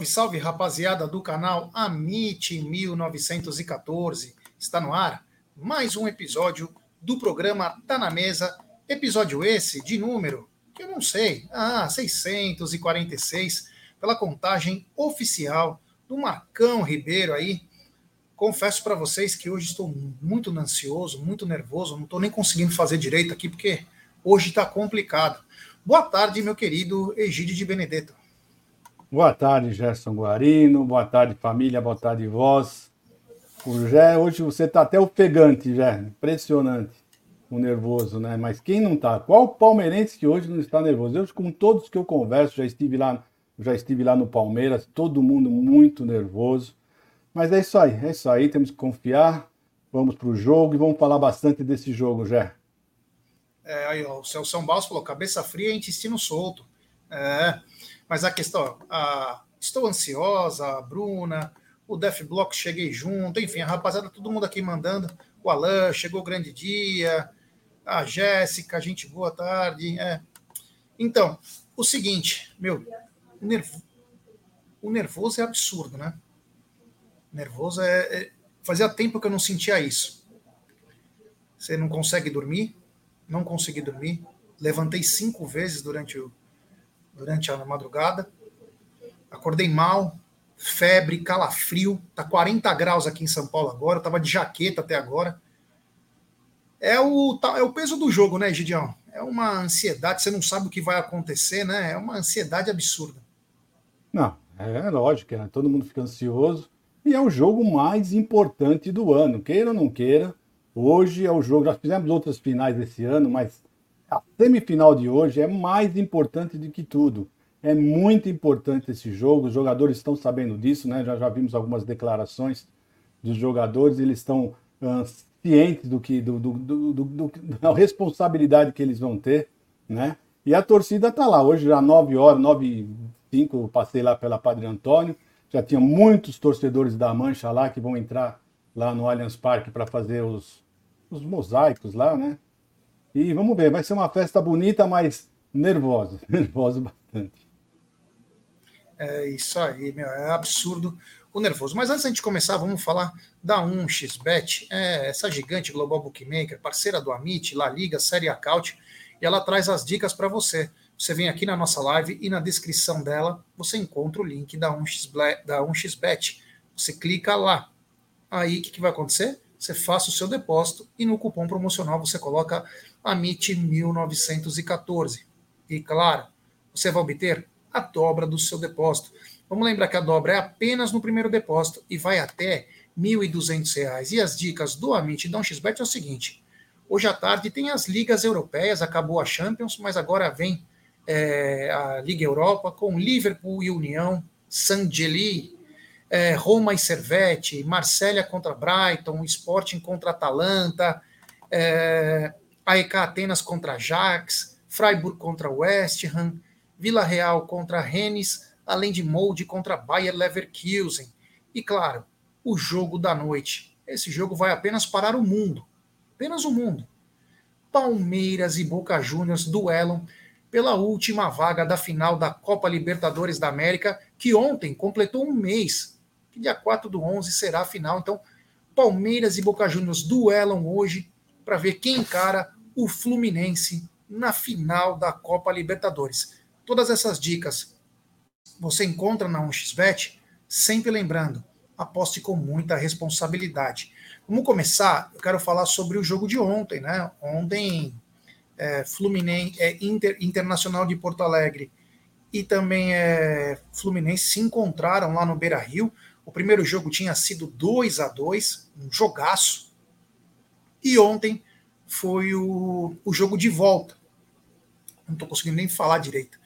Salve, salve, rapaziada do canal Amite 1914. Está no ar mais um episódio do programa Tá na Mesa. Episódio esse de número que eu não sei, ah, 646, pela contagem oficial do Marcão Ribeiro aí. Confesso para vocês que hoje estou muito ansioso, muito nervoso, não estou nem conseguindo fazer direito aqui porque hoje está complicado. Boa tarde, meu querido Egídio de Benedetto. Boa tarde, Gerson Guarino. Boa tarde, família. Boa tarde, voz. O Gé, hoje você está até ofegante, Gé. Impressionante. O nervoso, né? Mas quem não está? Qual palmeirense que hoje não está nervoso? Eu, com todos que eu converso, já estive lá, já estive lá no Palmeiras, todo mundo muito nervoso. Mas é isso aí, é isso aí. Temos que confiar. Vamos para o jogo e vamos falar bastante desse jogo, Gé. É, aí, ó, o Celso Baus falou: cabeça fria e intestino solto. É. Mas a questão, a, estou ansiosa, a Bruna, o Def Block cheguei junto, enfim, a rapaziada, todo mundo aqui mandando. O Alan, chegou o grande dia, a Jéssica, gente, boa tarde. É. Então, o seguinte, meu, o, nervo, o nervoso é absurdo, né? Nervoso é, é. Fazia tempo que eu não sentia isso. Você não consegue dormir, não consegui dormir. Levantei cinco vezes durante o, durante a madrugada. Acordei mal, febre, calafrio. Tá 40 graus aqui em São Paulo agora. Eu tava de jaqueta até agora. É o, é o peso do jogo, né, Gideão? É uma ansiedade, você não sabe o que vai acontecer, né? É uma ansiedade absurda. Não, é lógico, né? todo mundo fica ansioso. E é o jogo mais importante do ano, queira ou não queira. Hoje é o jogo, nós fizemos outras finais esse ano, mas a semifinal de hoje é mais importante do que tudo. É muito importante esse jogo, os jogadores estão sabendo disso, né? Já, já vimos algumas declarações dos jogadores, eles estão uh, cientes do que do, do, do, da responsabilidade que eles vão ter, né? E a torcida está lá. Hoje já 9 horas, 9 e 5, passei lá pela Padre Antônio. Já tinha muitos torcedores da Mancha lá que vão entrar lá no Allianz Parque para fazer os, os mosaicos lá, né? E vamos ver, vai ser uma festa bonita, mas nervosa, nervosa bastante. É isso aí, meu, é absurdo o nervoso. Mas antes da gente começar, vamos falar da 1xBet, é, essa gigante global bookmaker, parceira do Amit, La Liga, Série Acaute, e ela traz as dicas para você. Você vem aqui na nossa live e na descrição dela você encontra o link da 1xBet. Da 1xBet. Você clica lá. Aí o que, que vai acontecer? Você faça o seu depósito e no cupom promocional você coloca AMIT 1914. E claro, você vai obter a dobra do seu depósito. Vamos lembrar que a dobra é apenas no primeiro depósito e vai até R$ 1.200. E as dicas do Amit da XBet é o seguinte: hoje à tarde tem as ligas europeias, acabou a Champions, mas agora vem é, a Liga Europa com Liverpool e União, Sangeli, é, Roma e Servette, Marsella contra Brighton, Sporting contra Atalanta, é, AEK Atenas contra Ajax, Freiburg contra West Ham, Vila Real contra Rennes, além de Molde contra Bayer Leverkusen. E claro, o jogo da noite. Esse jogo vai apenas parar o mundo. Apenas o mundo. Palmeiras e Boca Juniors duelam pela última vaga da final da Copa Libertadores da América, que ontem completou um mês. Que dia 4 do 11 será a final. Então, Palmeiras e Boca Juniors duelam hoje para ver quem encara o Fluminense na final da Copa Libertadores. Todas essas dicas você encontra na 1xBet, sempre lembrando, aposte com muita responsabilidade. Vamos começar, eu quero falar sobre o jogo de ontem, né? Ontem, é, Fluminense, é, Inter, Internacional de Porto Alegre e também é, Fluminense se encontraram lá no Beira Rio. O primeiro jogo tinha sido 2 a 2 um jogaço. E ontem foi o, o jogo de volta. Não estou conseguindo nem falar direito.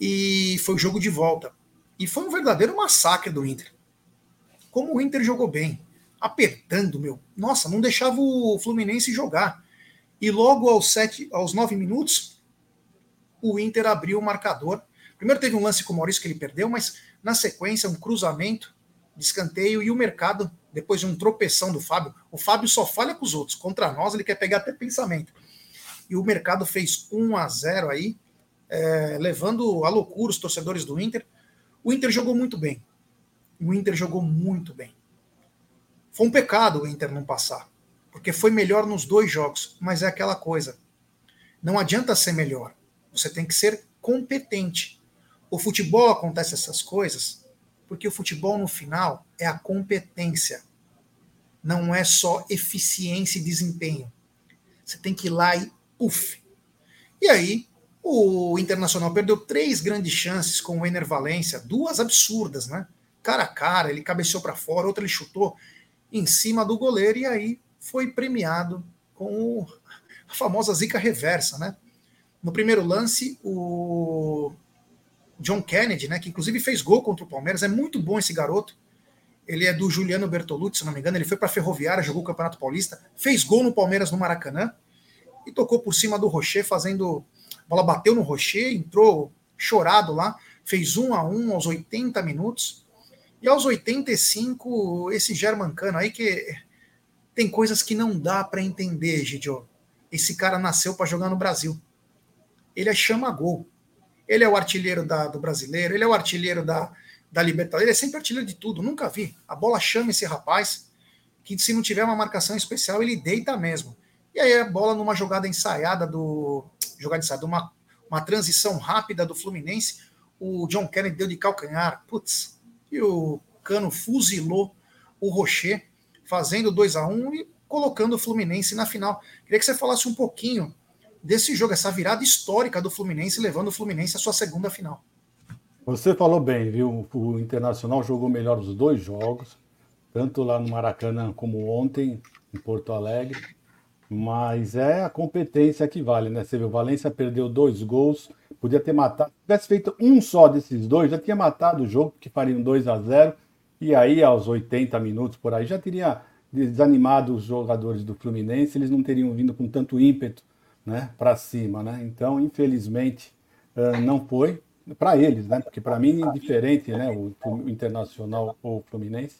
E foi o jogo de volta. E foi um verdadeiro massacre do Inter. Como o Inter jogou bem, apertando, meu. Nossa, não deixava o Fluminense jogar. E logo aos, sete, aos nove minutos, o Inter abriu o marcador. Primeiro teve um lance com o Maurício que ele perdeu, mas na sequência, um cruzamento de escanteio e o mercado, depois de um tropeção do Fábio, o Fábio só falha com os outros, contra nós ele quer pegar até pensamento. E o mercado fez 1 a 0 aí, é, levando à loucura os torcedores do Inter. O Inter jogou muito bem. O Inter jogou muito bem. Foi um pecado o Inter não passar, porque foi melhor nos dois jogos, mas é aquela coisa. Não adianta ser melhor, você tem que ser competente. O futebol acontece essas coisas porque o futebol no final é a competência. Não é só eficiência e desempenho. Você tem que ir lá e uff. E aí, o Internacional perdeu três grandes chances com o Ener Valência, duas absurdas, né? Cara a cara, ele cabeceou para fora, outra ele chutou em cima do goleiro e aí foi premiado com a famosa zica reversa, né? No primeiro lance, o John Kennedy, né, que inclusive fez gol contra o Palmeiras, é muito bom esse garoto. Ele é do Juliano Bertolucci, se não me engano, ele foi para Ferroviária, jogou o Campeonato Paulista, fez gol no Palmeiras no Maracanã e tocou por cima do Rocher, fazendo. A bola bateu no Rocher, entrou chorado lá, fez um a um aos 80 minutos. E aos 85, esse Germancano aí que tem coisas que não dá para entender, Gidio. Esse cara nasceu para jogar no Brasil. Ele é chama gol. Ele é o artilheiro da, do brasileiro, ele é o artilheiro da, da Libertadores, ele é sempre artilheiro de tudo, nunca vi. A bola chama esse rapaz, que se não tiver uma marcação especial, ele deita mesmo. E aí a bola numa jogada ensaiada do. Jogada ensaiada, uma, uma transição rápida do Fluminense, o John Kennedy deu de calcanhar, putz, e o Cano fuzilou o Rocher, fazendo 2 a 1 um e colocando o Fluminense na final. Queria que você falasse um pouquinho desse jogo, essa virada histórica do Fluminense, levando o Fluminense à sua segunda final. Você falou bem, viu? O Internacional jogou melhor os dois jogos, tanto lá no Maracanã como ontem, em Porto Alegre. Mas é a competência que vale, né? Você viu, o Valência perdeu dois gols, podia ter matado. Se tivesse feito um só desses dois, já tinha matado o jogo, que faria um 2 a 0 E aí, aos 80 minutos por aí, já teria desanimado os jogadores do Fluminense, eles não teriam vindo com tanto ímpeto né, para cima, né? Então, infelizmente, não foi para eles, né? Porque para mim é diferente, né? O, o, Internacional ou o Fluminense,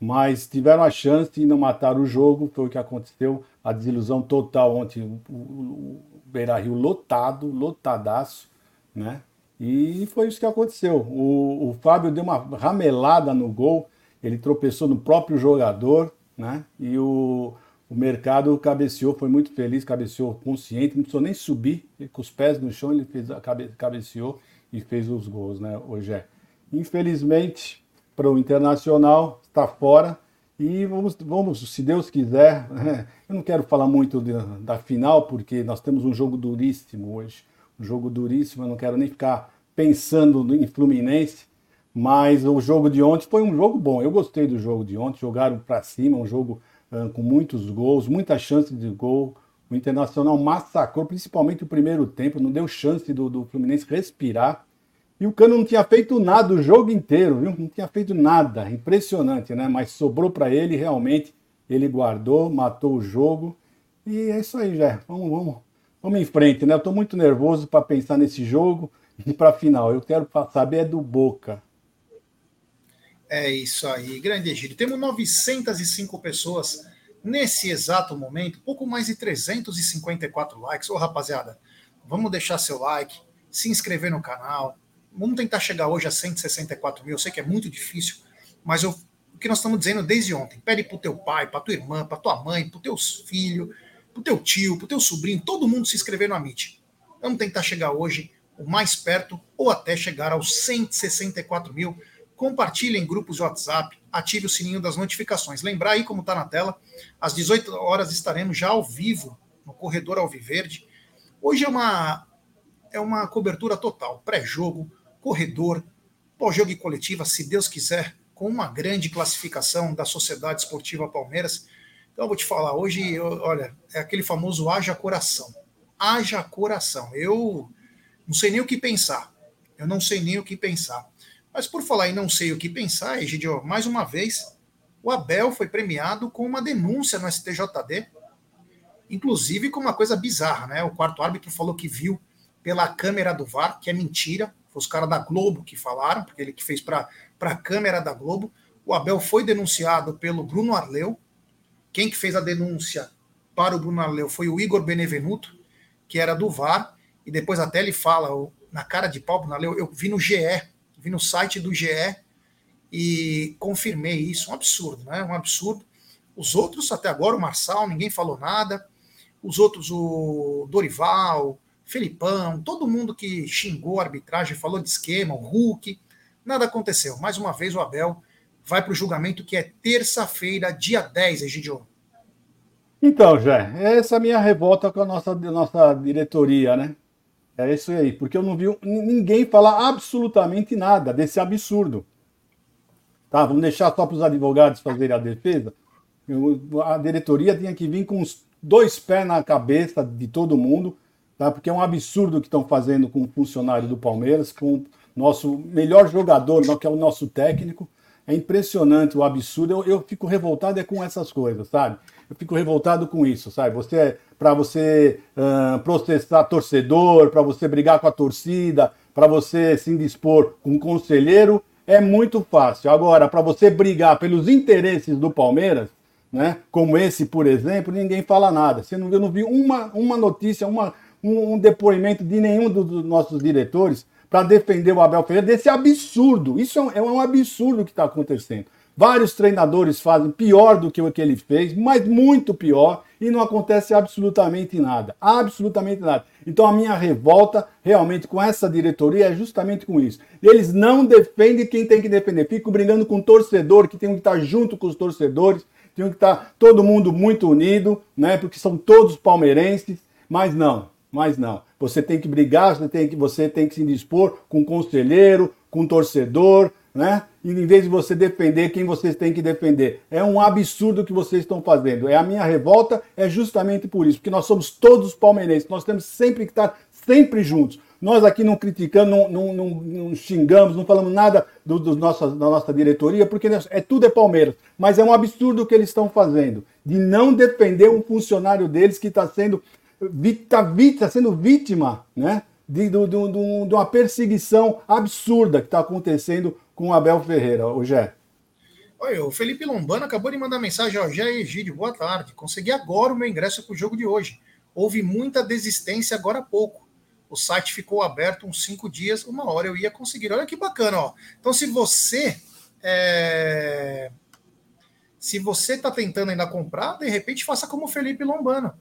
mas tiveram a chance e não mataram o jogo, foi o que aconteceu, a desilusão total ontem, o, o Beira-Rio lotado, lotadaço, né? E foi isso que aconteceu. O, o Fábio deu uma ramelada no gol, ele tropeçou no próprio jogador, né? E o o mercado cabeceou, foi muito feliz, cabeceou consciente, não precisou nem subir, com os pés no chão, ele fez, cabe, cabeceou e fez os gols, né, hoje é. Infelizmente, para o Internacional, está fora, e vamos, vamos, se Deus quiser, né, eu não quero falar muito de, da final, porque nós temos um jogo duríssimo hoje, um jogo duríssimo, eu não quero nem ficar pensando em Fluminense, mas o jogo de ontem foi um jogo bom, eu gostei do jogo de ontem, jogaram para cima, um jogo com muitos gols, muita chance de gol. O Internacional massacrou, principalmente o primeiro tempo, não deu chance do, do Fluminense respirar. E o Cano não tinha feito nada o jogo inteiro, viu? Não tinha feito nada. Impressionante, né? Mas sobrou para ele, realmente. Ele guardou, matou o jogo. E é isso aí, já. Vamos, vamos, vamos em frente, né? Eu estou muito nervoso para pensar nesse jogo e para a final. Eu quero saber é do Boca. É isso aí, grande Egídio. Temos 905 pessoas nesse exato momento, pouco mais de 354 likes. Ô, rapaziada, vamos deixar seu like, se inscrever no canal. Vamos tentar chegar hoje a 164 mil. Eu sei que é muito difícil, mas eu, o que nós estamos dizendo desde ontem: pede pro teu pai, pra tua irmã, pra tua mãe, pro teus filhos, pro teu tio, pro teu sobrinho, todo mundo se inscrever no Amit. Vamos tentar chegar hoje o mais perto ou até chegar aos 164 mil compartilhe em grupos de WhatsApp, ative o sininho das notificações. Lembrar aí, como está na tela, às 18 horas estaremos já ao vivo no Corredor Alviverde. Hoje é uma, é uma cobertura total, pré-jogo, corredor, pós-jogo e coletiva, se Deus quiser, com uma grande classificação da Sociedade Esportiva Palmeiras. Então eu vou te falar, hoje, olha, é aquele famoso haja coração. Haja coração. Eu não sei nem o que pensar. Eu não sei nem o que pensar. Mas por falar em não sei o que pensar, Egidio, mais uma vez, o Abel foi premiado com uma denúncia no STJD, inclusive com uma coisa bizarra, né? O quarto árbitro falou que viu pela câmera do VAR, que é mentira, foi os caras da Globo que falaram, porque ele que fez para a câmera da Globo. O Abel foi denunciado pelo Bruno Arleu. Quem que fez a denúncia para o Bruno Arleu foi o Igor Benevenuto, que era do VAR, e depois até ele fala, na cara de pau, Bruno Arleu, eu vi no GE vi no site do GE e confirmei isso. Um absurdo, né? Um absurdo. Os outros, até agora, o Marçal, ninguém falou nada. Os outros, o Dorival, Felipão, todo mundo que xingou a arbitragem, falou de esquema, o Hulk, nada aconteceu. Mais uma vez, o Abel vai para o julgamento que é terça-feira, dia 10, Egidio. Então, Jé, essa é a minha revolta com a nossa, nossa diretoria, né? É isso aí, porque eu não vi ninguém falar absolutamente nada desse absurdo. Tá, vamos deixar só para os advogados fazerem a defesa. Eu, a diretoria tinha que vir com os dois pés na cabeça de todo mundo, tá? Porque é um absurdo que estão fazendo com o funcionário do Palmeiras, com o nosso melhor jogador, que é o nosso técnico. É impressionante o absurdo. Eu, eu fico revoltado é com essas coisas, sabe? Eu fico revoltado com isso, sabe? Você para você uh, processar torcedor, para você brigar com a torcida, para você se indispor com um conselheiro, é muito fácil. Agora, para você brigar pelos interesses do Palmeiras, né, como esse, por exemplo, ninguém fala nada. Você não, eu não vi uma, uma notícia, uma, um, um depoimento de nenhum dos, dos nossos diretores para defender o Abel Ferreira desse absurdo. Isso é um, é um absurdo que está acontecendo. Vários treinadores fazem pior do que o que ele fez, mas muito pior, e não acontece absolutamente nada. Absolutamente nada. Então a minha revolta realmente com essa diretoria é justamente com isso. Eles não defendem quem tem que defender. Ficam brigando com o torcedor, que tem que estar junto com os torcedores, tem que estar todo mundo muito unido, né? Porque são todos palmeirenses, mas não, mas não. Você tem que brigar, você tem que, você tem que se dispor com o conselheiro, com o torcedor, né? E em vez de você defender quem vocês têm que defender. É um absurdo que vocês estão fazendo. É a minha revolta, é justamente por isso, porque nós somos todos palmeirenses, nós temos sempre que estar sempre juntos. Nós aqui não criticamos, não, não, não, não xingamos, não falamos nada do, do da nossa diretoria, porque é tudo é Palmeiras. Mas é um absurdo o que eles estão fazendo, de não defender um funcionário deles que está sendo, tá, tá sendo vítima né, de, de, de, de uma perseguição absurda que está acontecendo com o Abel Ferreira, o Gé. Oi, o Felipe Lombano acabou de mandar mensagem ao Gé Egídio, boa tarde. Consegui agora o meu ingresso para o jogo de hoje. Houve muita desistência agora há pouco. O site ficou aberto uns cinco dias, uma hora eu ia conseguir. Olha que bacana, ó. Então, se você é... se você está tentando ainda comprar, de repente faça como o Felipe Lombano.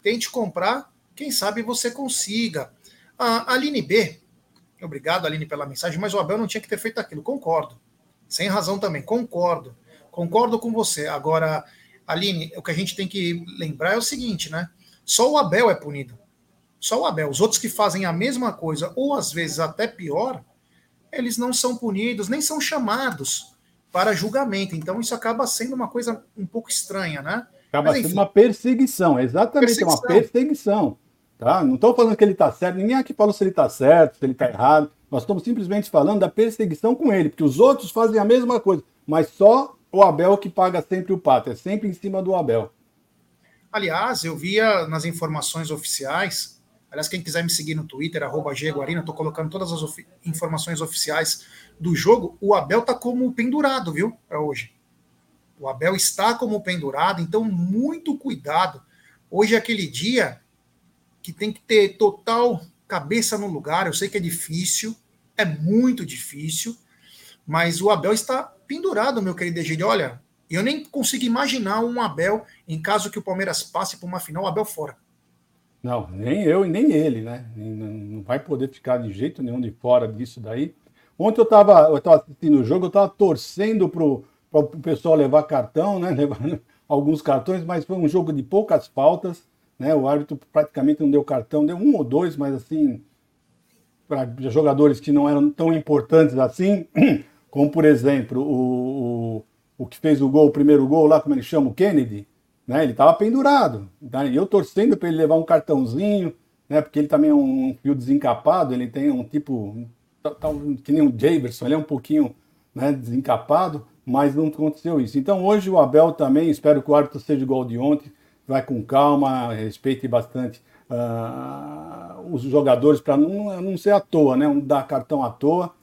Tente comprar, quem sabe você consiga. A Aline B Obrigado, Aline, pela mensagem, mas o Abel não tinha que ter feito aquilo. Concordo. Sem razão também, concordo. Concordo com você. Agora, Aline, o que a gente tem que lembrar é o seguinte, né? Só o Abel é punido. Só o Abel. Os outros que fazem a mesma coisa, ou às vezes até pior, eles não são punidos, nem são chamados para julgamento. Então, isso acaba sendo uma coisa um pouco estranha, né? Acaba Mas, sendo uma perseguição, exatamente, perseguição. uma perseguição. Tá? Não estou falando que ele está certo, ninguém aqui falou se ele está certo, se ele está errado. Nós estamos simplesmente falando da perseguição com ele, porque os outros fazem a mesma coisa, mas só o Abel que paga sempre o pato, é sempre em cima do Abel. Aliás, eu via nas informações oficiais, aliás, quem quiser me seguir no Twitter, arroba Guarina, estou colocando todas as informações oficiais do jogo, o Abel está como pendurado, viu, para hoje. O Abel está como pendurado, então muito cuidado. Hoje é aquele dia que tem que ter total cabeça no lugar. Eu sei que é difícil, é muito difícil, mas o Abel está pendurado, meu querido Egídio. Olha, eu nem consigo imaginar um Abel, em caso que o Palmeiras passe por uma final, o Abel fora. Não, nem eu e nem ele, né? Não vai poder ficar de jeito nenhum de fora disso daí. Ontem eu estava eu tava assistindo o jogo, eu estava torcendo para o pessoal levar cartão, né? Levando alguns cartões, mas foi um jogo de poucas faltas. Né? O árbitro praticamente não deu cartão, deu um ou dois, mas assim, para jogadores que não eram tão importantes assim, como por exemplo o, o, o que fez o gol, o primeiro gol lá, como ele chama, o Kennedy, né? ele estava pendurado. Tá? E eu torcendo para ele levar um cartãozinho, né? porque ele também é um fio desencapado, ele tem um tipo, que nem o Javerson, ele é um pouquinho né, desencapado, mas não aconteceu isso. Então hoje o Abel também, espero que o árbitro seja igual de ontem, vai com calma, respeite bastante uh, os jogadores para não, não ser à toa, né? Não dar cartão à toa.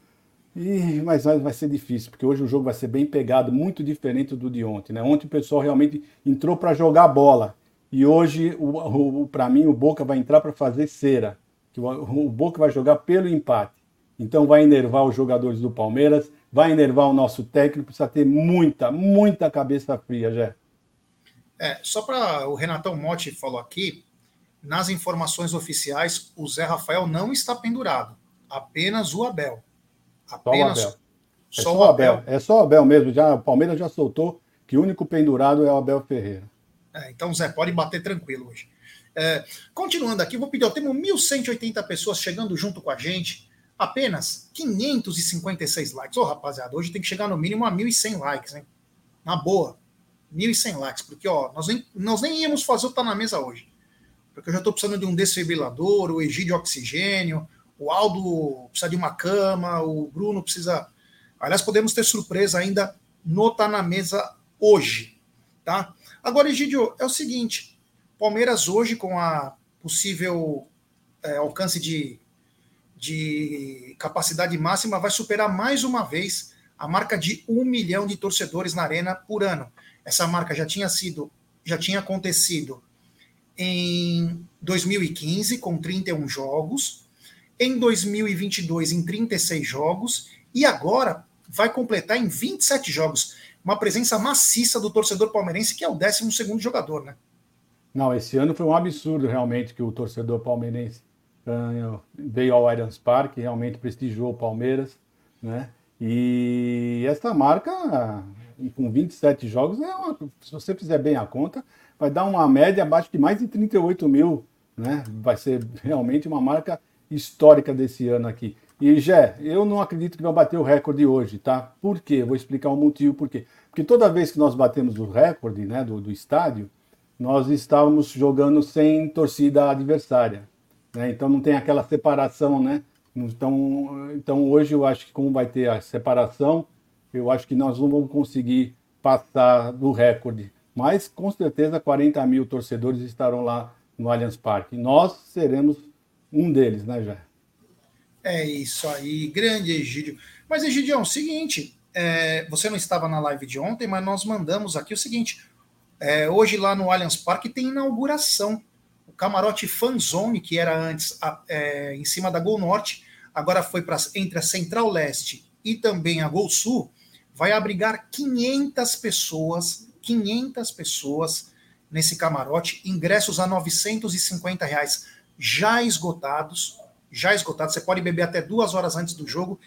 E, mas vai, ser difícil, porque hoje o jogo vai ser bem pegado, muito diferente do de ontem. Né? Ontem o pessoal realmente entrou para jogar bola. E hoje, o, o para mim, o Boca vai entrar para fazer cera. Que o, o Boca vai jogar pelo empate. Então vai enervar os jogadores do Palmeiras, vai enervar o nosso técnico, precisa ter muita, muita cabeça fria, Jé. É, só para o Renatão Motti falou aqui, nas informações oficiais, o Zé Rafael não está pendurado, apenas o Abel. Apenas só o Abel. É só, o Abel. Abel. É só o Abel mesmo, já, o Palmeiras já soltou que o único pendurado é o Abel Ferreira. É, então, Zé, pode bater tranquilo hoje. É, continuando aqui, vou pedir, ó, temos 1.180 pessoas chegando junto com a gente, apenas 556 likes. Ô, rapaziada, hoje tem que chegar no mínimo a 1.100 likes, hein? Na boa. 1.100 likes, porque ó, nós nem, nós nem íamos fazer o Tá na Mesa hoje. Porque eu já estou precisando de um desfibrilador, o Egídio de oxigênio, o Aldo precisa de uma cama, o Bruno precisa. Aliás, podemos ter surpresa ainda no Tá na Mesa hoje. Tá? Agora, Egídio, é o seguinte: Palmeiras hoje, com a possível é, alcance de, de capacidade máxima, vai superar mais uma vez a marca de um milhão de torcedores na arena por ano. Essa marca já tinha sido, já tinha acontecido em 2015 com 31 jogos, em 2022 em 36 jogos e agora vai completar em 27 jogos. Uma presença maciça do torcedor palmeirense, que é o 12 jogador, né? Não, esse ano foi um absurdo realmente que o torcedor palmeirense uh, veio ao Allianz Parque, realmente prestigiou o Palmeiras, né? E essa marca com 27 jogos, é uma, se você fizer bem a conta, vai dar uma média abaixo de mais de 38 mil. Né? Vai ser realmente uma marca histórica desse ano aqui. E Jé, eu não acredito que vai bater o recorde hoje, tá? Por quê? Vou explicar o um motivo por quê. Porque toda vez que nós batemos o recorde né, do, do estádio, nós estávamos jogando sem torcida adversária. Né? Então não tem aquela separação, né? Então, então hoje eu acho que como vai ter a separação, eu acho que nós não vamos conseguir passar do recorde. Mas com certeza 40 mil torcedores estarão lá no Allianz Parque. Nós seremos um deles, né, Jé? É isso aí, grande Egídio. Mas, Egidião, é o seguinte, é, você não estava na live de ontem, mas nós mandamos aqui o seguinte: é, hoje lá no Allianz Parque tem inauguração. O camarote Fanzone, que era antes a, é, em cima da Gol Norte, agora foi para entre a Central Leste e também a Gol Sul vai abrigar 500 pessoas, 500 pessoas nesse camarote, ingressos a 950 reais, já esgotados, já esgotados. Você pode beber até duas horas antes do jogo,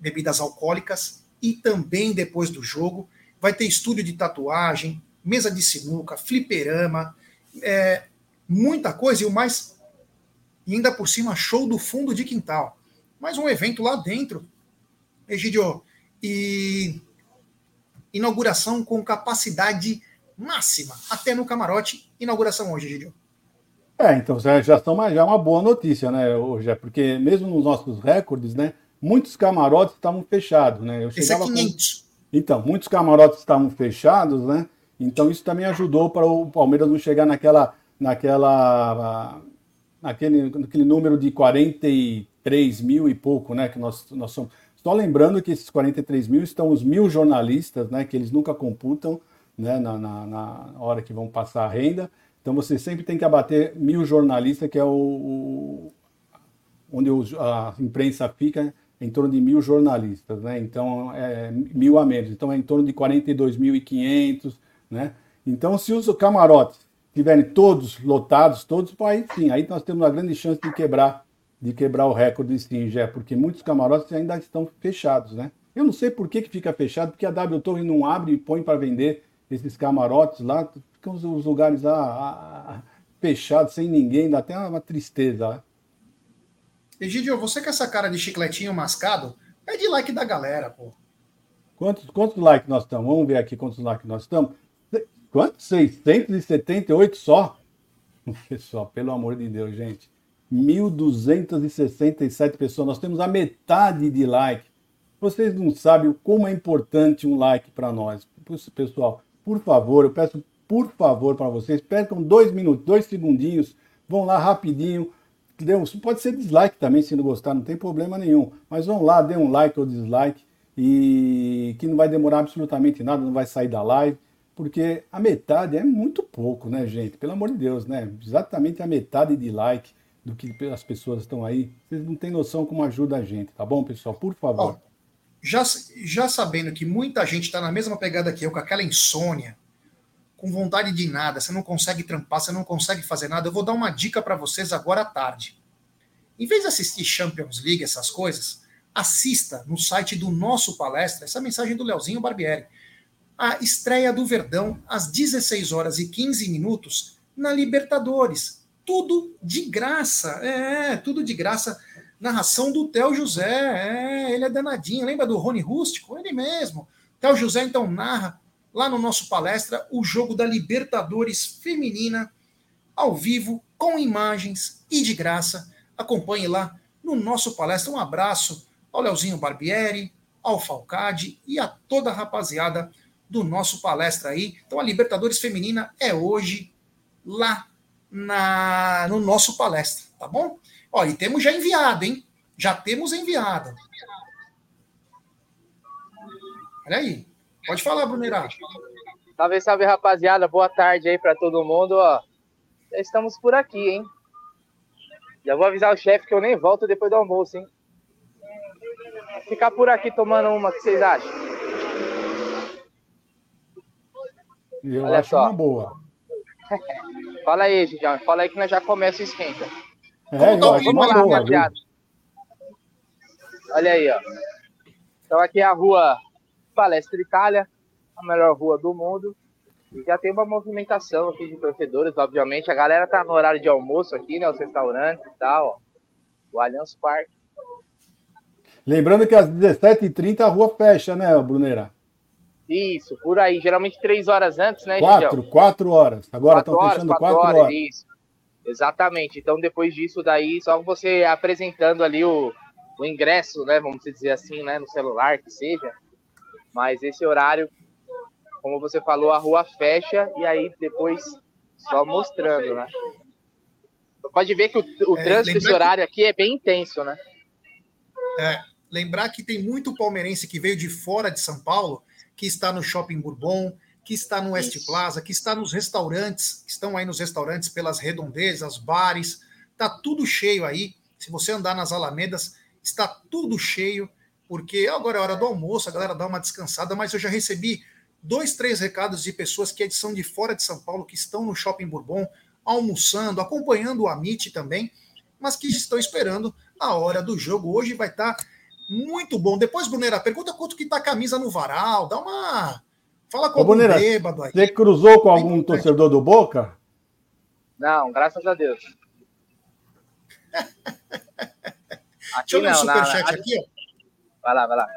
bebidas alcoólicas, e também depois do jogo. Vai ter estúdio de tatuagem, mesa de sinuca, fliperama, é, muita coisa, e o mais, e ainda por cima, show do fundo de quintal. Mais um evento lá dentro. Egidio, e inauguração com capacidade máxima, até no camarote. Inauguração hoje, Gidio. É, então já, já, são uma, já é uma boa notícia, né, hoje, é porque mesmo nos nossos recordes, né, muitos camarotes estavam fechados, né? Eu Esse é 500. Com... Então, muitos camarotes estavam fechados, né? Então isso também ajudou para o Palmeiras não chegar naquela, naquela, naquele, naquele número de 43 mil e pouco, né? Que nós, nós somos só lembrando que esses 43 mil estão os mil jornalistas, né, que eles nunca computam né, na, na, na hora que vão passar a renda. Então você sempre tem que abater mil jornalistas, que é o, o onde a imprensa fica em torno de mil jornalistas, né? Então é mil a menos. Então é em torno de 42.500, né? Então se os camarotes estiverem todos lotados, todos, aí sim, aí nós temos uma grande chance de quebrar de quebrar o recorde sim, já, porque muitos camarotes ainda estão fechados, né? Eu não sei por que, que fica fechado, porque a W Torre não abre e põe para vender esses camarotes lá, ficam os, os lugares lá fechados, sem ninguém, dá até uma, uma tristeza. Né? Egidio, você com essa cara de chicletinho mascado, pede like da galera, pô. Quantos, quantos likes nós estamos? Vamos ver aqui quantos likes nós estamos. Quantos? 678 só? Pessoal, pelo amor de Deus, gente. 1.267 pessoas. Nós temos a metade de like. Vocês não sabem como é importante um like para nós. Pessoal, por favor, eu peço por favor para vocês, percam dois minutos, dois segundinhos, vão lá rapidinho. Pode ser dislike também, se não gostar, não tem problema nenhum. Mas vão lá, dê um like ou dislike, e que não vai demorar absolutamente nada, não vai sair da live, porque a metade é muito pouco, né, gente? Pelo amor de Deus, né? Exatamente a metade de like do que as pessoas estão aí. Vocês não têm noção como ajuda a gente, tá bom, pessoal? Por favor. Ó, já, já sabendo que muita gente está na mesma pegada que eu, com aquela insônia, com vontade de nada, você não consegue trampar, você não consegue fazer nada, eu vou dar uma dica para vocês agora à tarde. Em vez de assistir Champions League, essas coisas, assista no site do nosso palestra, essa mensagem do Leozinho Barbieri, a estreia do Verdão às 16 horas e 15 minutos na Libertadores. Tudo de graça, é, tudo de graça narração do Theo José. É, ele é danadinho. Lembra do Rony Rústico? Ele mesmo. Theo José, então, narra lá no nosso palestra o jogo da Libertadores Feminina, ao vivo, com imagens e de graça. Acompanhe lá no nosso palestra. Um abraço ao Leozinho Barbieri, ao Falcade e a toda a rapaziada do nosso palestra aí. Então, a Libertadores Feminina é hoje lá na, no nosso palestra, tá bom? Ó, e temos já enviado, hein? Já temos enviado. Olha aí. Pode falar, Brunerá. Salve, salve, rapaziada. Boa tarde aí para todo mundo. Ó, estamos por aqui, hein? Já vou avisar o chefe que eu nem volto depois do almoço, hein? Ficar por aqui tomando uma, o que vocês acham? Eu Olha acho só. uma boa. fala aí, Gigião. Fala aí que nós já começa o esquenta. É, tá vamos lá, rapaziada. Olha aí, ó. Então aqui é a rua Palestra Itália, a melhor rua do mundo. E já tem uma movimentação aqui de torcedores, obviamente. A galera tá no horário de almoço aqui, né? Os restaurantes e tal, ó. O Allianz Parque. Lembrando que às 17h30 a rua fecha, né, Bruneira? Isso, por aí. Geralmente três horas antes, né, Quatro, quatro horas. Agora estão fechando quatro, quatro horas. horas. Isso. Exatamente. Então, depois disso daí, só você apresentando ali o, o ingresso, né? Vamos dizer assim, né? No celular, que seja. Mas esse horário, como você falou, a rua fecha e aí depois só mostrando, né? Pode ver que o, o é, trânsito desse horário que... aqui é bem intenso, né? É, lembrar que tem muito palmeirense que veio de fora de São Paulo, que está no Shopping Bourbon, que está no West Isso. Plaza, que está nos restaurantes, estão aí nos restaurantes pelas redondezas, bares, tá tudo cheio aí. Se você andar nas alamedas, está tudo cheio, porque agora é hora do almoço, a galera dá uma descansada, mas eu já recebi dois, três recados de pessoas que são de fora de São Paulo, que estão no Shopping Bourbon, almoçando, acompanhando o Amit também, mas que estão esperando a hora do jogo. Hoje vai estar tá muito bom. Depois, Brunera, pergunta quanto que tá a camisa no varal, dá uma Fala com Ô, algum bêbado aí. Você cruzou com algum torcedor do Boca? Não, graças a Deus. aqui Deixa eu ler o superchat na... aqui, ó. Vai lá, vai lá.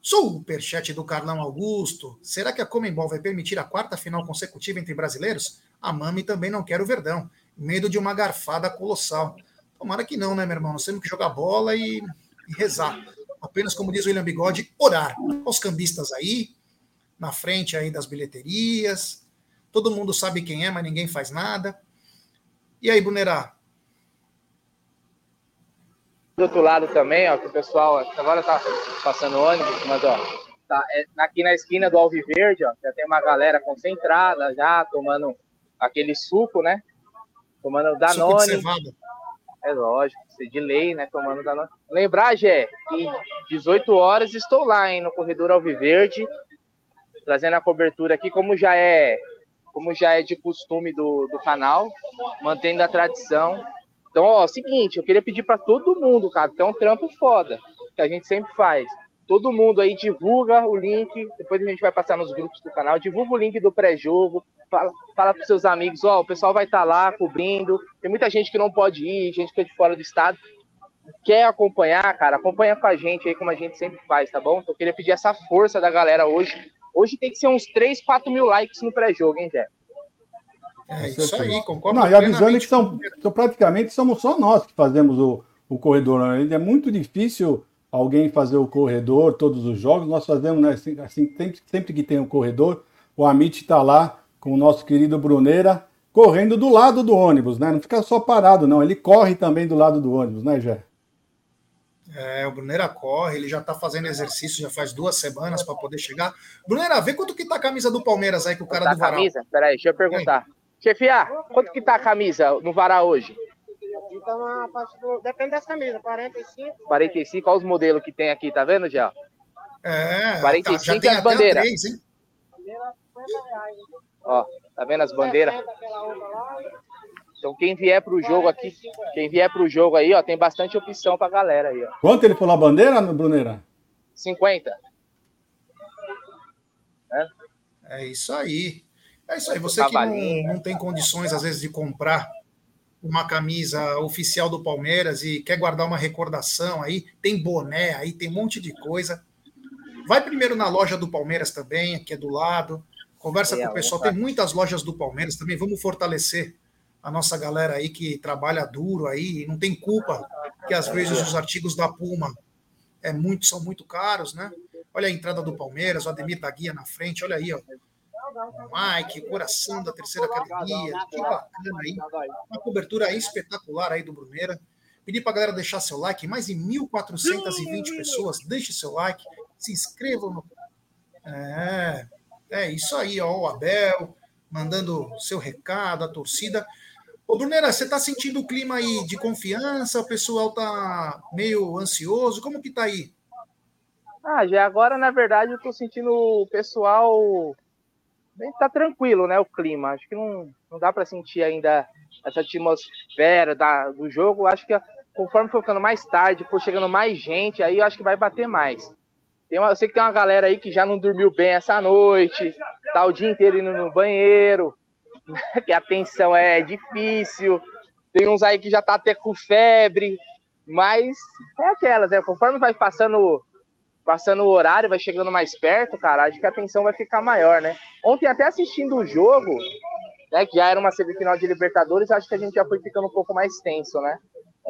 Superchat do Carlão Augusto. Será que a Comembol vai permitir a quarta final consecutiva entre brasileiros? A Mami também não quer o Verdão. Medo de uma garfada colossal. Tomara que não, né, meu irmão? Nós temos que jogar bola e, e rezar. Apenas, como diz o William Bigode, orar. Os cambistas aí, na frente aí das bilheterias. Todo mundo sabe quem é, mas ninguém faz nada. E aí, Bunerá? Do outro lado também, ó, que o pessoal agora tá passando ônibus, mas ó, tá, é, aqui na esquina do Alviverde, ó, já tem uma galera concentrada já, tomando aquele suco, né? Tomando Danone. É lógico, de lei, né? Tomando Danone. Lembrar, Gé, que 18 horas estou lá, hein, no corredor Alviverde, trazendo a cobertura aqui, como já é como já é de costume do, do canal, mantendo a tradição. Então, ó, seguinte, eu queria pedir para todo mundo, cara, que é um trampo foda, que a gente sempre faz. Todo mundo aí divulga o link, depois a gente vai passar nos grupos do canal, divulga o link do pré-jogo, fala, fala para seus amigos, ó, o pessoal vai estar tá lá cobrindo. Tem muita gente que não pode ir, gente que é de fora do estado. Quer acompanhar, cara, acompanha com a gente aí, como a gente sempre faz, tá bom? Então, eu queria pedir essa força da galera hoje Hoje tem que ser uns 3, 4 mil likes no pré-jogo, hein, Jé? É isso aí, concordo. Não, e avisando que são, são, praticamente somos só nós que fazemos o, o corredor. Né? É muito difícil alguém fazer o corredor, todos os jogos. Nós fazemos, né, assim, assim sempre, sempre que tem um corredor, o Amit está lá com o nosso querido Bruneira, correndo do lado do ônibus, né? Não fica só parado, não. Ele corre também do lado do ônibus, né, Jé? É, o Bruneira corre, ele já está fazendo exercício já faz duas semanas para poder chegar. Bruneira, vê quanto que tá a camisa do Palmeiras aí com o cara tá do Varal. camisa? Peraí, deixa eu perguntar. Chefia, quanto que tá a camisa no Varal hoje? Estamos na parte do. Depende dessa camisa, 45. 45, olha os modelos que tem aqui, tá vendo, já? É, 45 tá, e as bandeiras. Ó, tá vendo as bandeiras? Então quem vier pro jogo aqui, quem vier pro jogo aí, ó, tem bastante opção pra galera aí, ó. Quanto ele falou a bandeira, Bruneira? 50. É? é isso aí. É isso aí. Você que não, não tem condições, às vezes, de comprar uma camisa oficial do Palmeiras e quer guardar uma recordação aí, tem boné aí, tem um monte de coisa. Vai primeiro na loja do Palmeiras também, aqui é do lado. Conversa é, com o pessoal. Tem muitas lojas do Palmeiras também. Vamos fortalecer a nossa galera aí que trabalha duro aí, não tem culpa que às vezes os artigos da Puma é muito, são muito caros, né? Olha a entrada do Palmeiras, o Ademir da Guia na frente, olha aí, ó. O Mike, coração da terceira academia, que bacana aí. Uma cobertura espetacular aí do Bruneira. Pedir para a galera deixar seu like, mais de 1.420 pessoas, deixe seu like, se inscrevam no. É, é isso aí, ó, o Abel mandando seu recado, a torcida. Ô, Brunera, você está sentindo o clima aí de confiança? O pessoal está meio ansioso? Como que tá aí? Ah, já agora, na verdade, eu estou sentindo o pessoal tá tranquilo, né? O clima. Acho que não, não dá para sentir ainda essa atmosfera da, do jogo. Acho que conforme for ficando mais tarde, for chegando mais gente, aí eu acho que vai bater mais. Tem uma, eu sei que tem uma galera aí que já não dormiu bem essa noite, tá o dia inteiro indo no banheiro, que a tensão é difícil. Tem uns aí que já tá até com febre, mas é aquelas, né? Conforme vai passando passando o horário, vai chegando mais perto, cara, acho que a tensão vai ficar maior, né? Ontem até assistindo o jogo, né, que já era uma semifinal de Libertadores, acho que a gente já foi ficando um pouco mais tenso, né?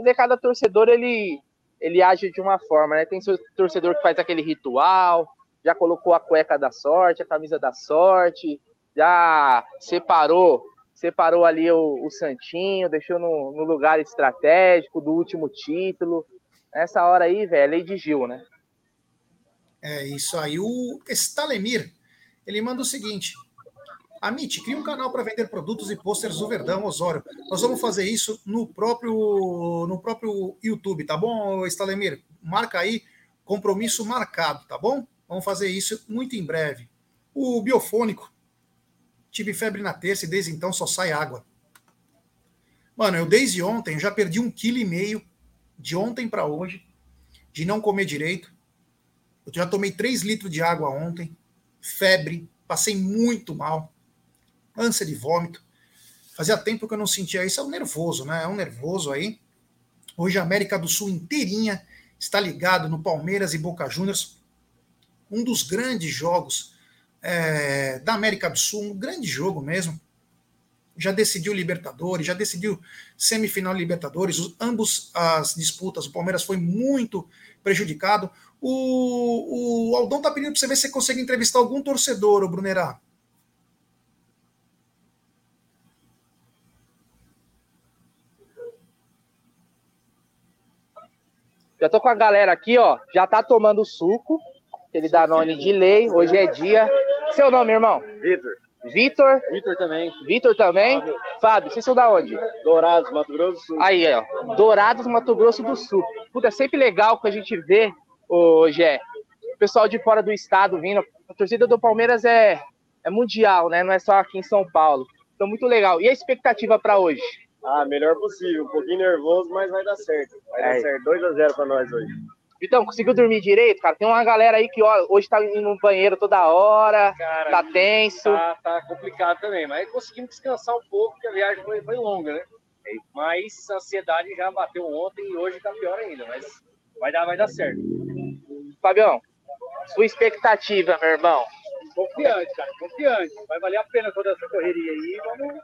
Mas cada torcedor ele ele age de uma forma, né? Tem seu torcedor que faz aquele ritual, já colocou a cueca da sorte, a camisa da sorte, já separou separou ali o, o Santinho, deixou no, no, lugar estratégico do último título. Nessa hora aí, velho, é lei de Gil, né? É isso aí. O Stalemir, ele manda o seguinte: Amit, cria um canal para vender produtos e pôsteres do Verdão Osório. Nós vamos fazer isso no próprio no próprio YouTube, tá bom, Stalemir? Marca aí, compromisso marcado, tá bom? Vamos fazer isso muito em breve. O Biofônico, Tive febre na terça e desde então só sai água. Mano, eu desde ontem já perdi um quilo e meio de ontem para hoje de não comer direito. Eu já tomei 3 litros de água ontem, febre, passei muito mal, ânsia de vômito. Fazia tempo que eu não sentia isso. É um nervoso, né? É um nervoso aí. Hoje a América do Sul inteirinha está ligado no Palmeiras e Boca Juniors. Um dos grandes jogos é, da América do Sul, um grande jogo mesmo. Já decidiu Libertadores, já decidiu semifinal Libertadores, os, ambos as disputas, o Palmeiras foi muito prejudicado. O, o Aldão tá pedindo para você ver se você consegue entrevistar algum torcedor, o Brunerá. Já tô com a galera aqui, ó, já tá tomando suco, aquele Danone de lei, hoje é dia seu nome, irmão? Vitor. Vitor? Vitor também. Vitor também? Fábio. Fábio, vocês são da onde? Dourados, Mato Grosso do Sul. Aí, ó. Dourados, Mato Grosso do Sul. Puta, é sempre legal que a gente vê, ô Gé, o pessoal de fora do estado vindo. A torcida do Palmeiras é, é mundial, né? Não é só aqui em São Paulo. Então, muito legal. E a expectativa para hoje? Ah, melhor possível. Um pouquinho nervoso, mas vai dar certo. Vai é. dar certo. 2x0 para nós hoje. Vitão, conseguiu dormir direito, cara? Tem uma galera aí que ó, hoje tá indo no banheiro toda hora, cara, tá tenso. Tá, tá, complicado também, mas conseguimos descansar um pouco, porque a viagem foi, foi longa, né? Mas a ansiedade já bateu ontem e hoje tá pior ainda, mas vai dar, vai dar certo. Fabião, sua expectativa, meu irmão? Confiante, cara, confiante. Vai valer a pena toda essa correria aí. Vamos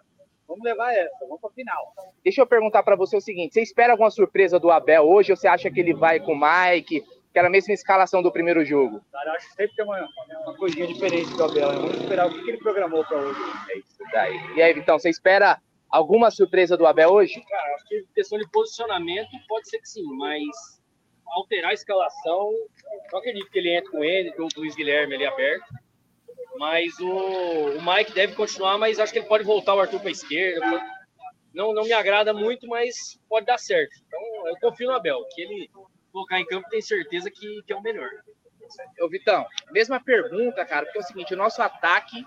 Vamos levar essa, vamos para final. Deixa eu perguntar para você o seguinte: você espera alguma surpresa do Abel hoje ou você acha que ele vai com o Mike, que era a mesma escalação do primeiro jogo? Cara, acho que sempre tem uma, uma coisinha diferente do Abel. Né? Vamos esperar o que, que ele programou para hoje. É isso daí. E aí, Vitão, você espera alguma surpresa do Abel hoje? Cara, acho que questão de posicionamento pode ser que sim, mas alterar a escalação, não acredito que ele entre com ele, com o Luiz Guilherme ali aberto. Mas o, o Mike deve continuar, mas acho que ele pode voltar o Arthur para a esquerda. não, não me agrada muito, mas pode dar certo. Então, eu confio no Abel, que ele colocar em campo tem certeza que, que é o melhor. Ô, Vitão, mesma pergunta, cara, porque é o seguinte, o nosso ataque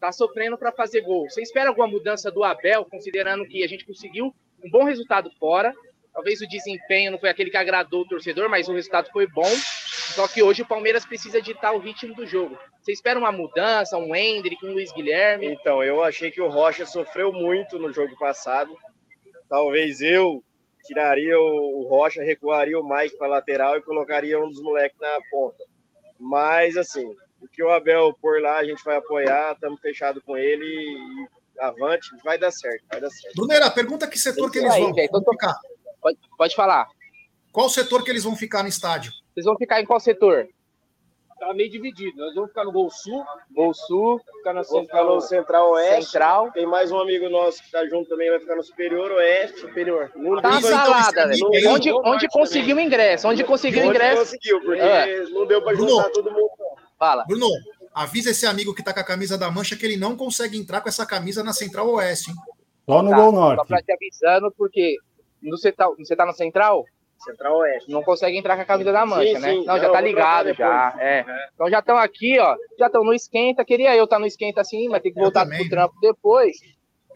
tá sofrendo para fazer gol. Você espera alguma mudança do Abel, considerando que a gente conseguiu um bom resultado fora? Talvez o desempenho não foi aquele que agradou o torcedor, mas o resultado foi bom. Só que hoje o Palmeiras precisa ditar o ritmo do jogo. Você espera uma mudança, um Hendrick, um Luiz Guilherme? Então, eu achei que o Rocha sofreu muito no jogo passado. Talvez eu tiraria o Rocha, recuaria o Mike para lateral e colocaria um dos moleques na ponta. Mas, assim, o que o Abel por lá, a gente vai apoiar, estamos fechados com ele e avante, vai dar certo, vai dar certo. Brunera, pergunta que setor que eles aí, vão, vão tô-. Pode, pode falar. Qual setor que eles vão ficar no estádio? Vocês vão ficar em qual setor? Tá meio dividido. Nós vamos ficar no Gol Sul, Gol Sul, ficar na Vou ficar Central no Central Oeste. Central. Tem mais um amigo nosso que está junto também, vai ficar no Superior Oeste. Superior. Não Tá Avisa, então, salada, velho. aí. Onde, onde conseguiu o ingresso? Onde conseguiu o ingresso? conseguiu, porque É. não deu Bruno. juntar todo mundo. Fala. Bruno, avisa esse amigo que tá com a camisa da mancha que ele não consegue entrar com essa camisa na Central Oeste, hein? Só no Tá, Gol Só Norte. pra te avisando, porque no Central, você tá na Central? Central Oeste. Não consegue entrar com a camisa da mancha, Sim, né? sim. Não, já tá ligado já. É. Então já estão aqui, ó. Já estão no esquenta. Queria eu estar no esquenta assim, mas tem que Eu voltar pro né? trampo depois.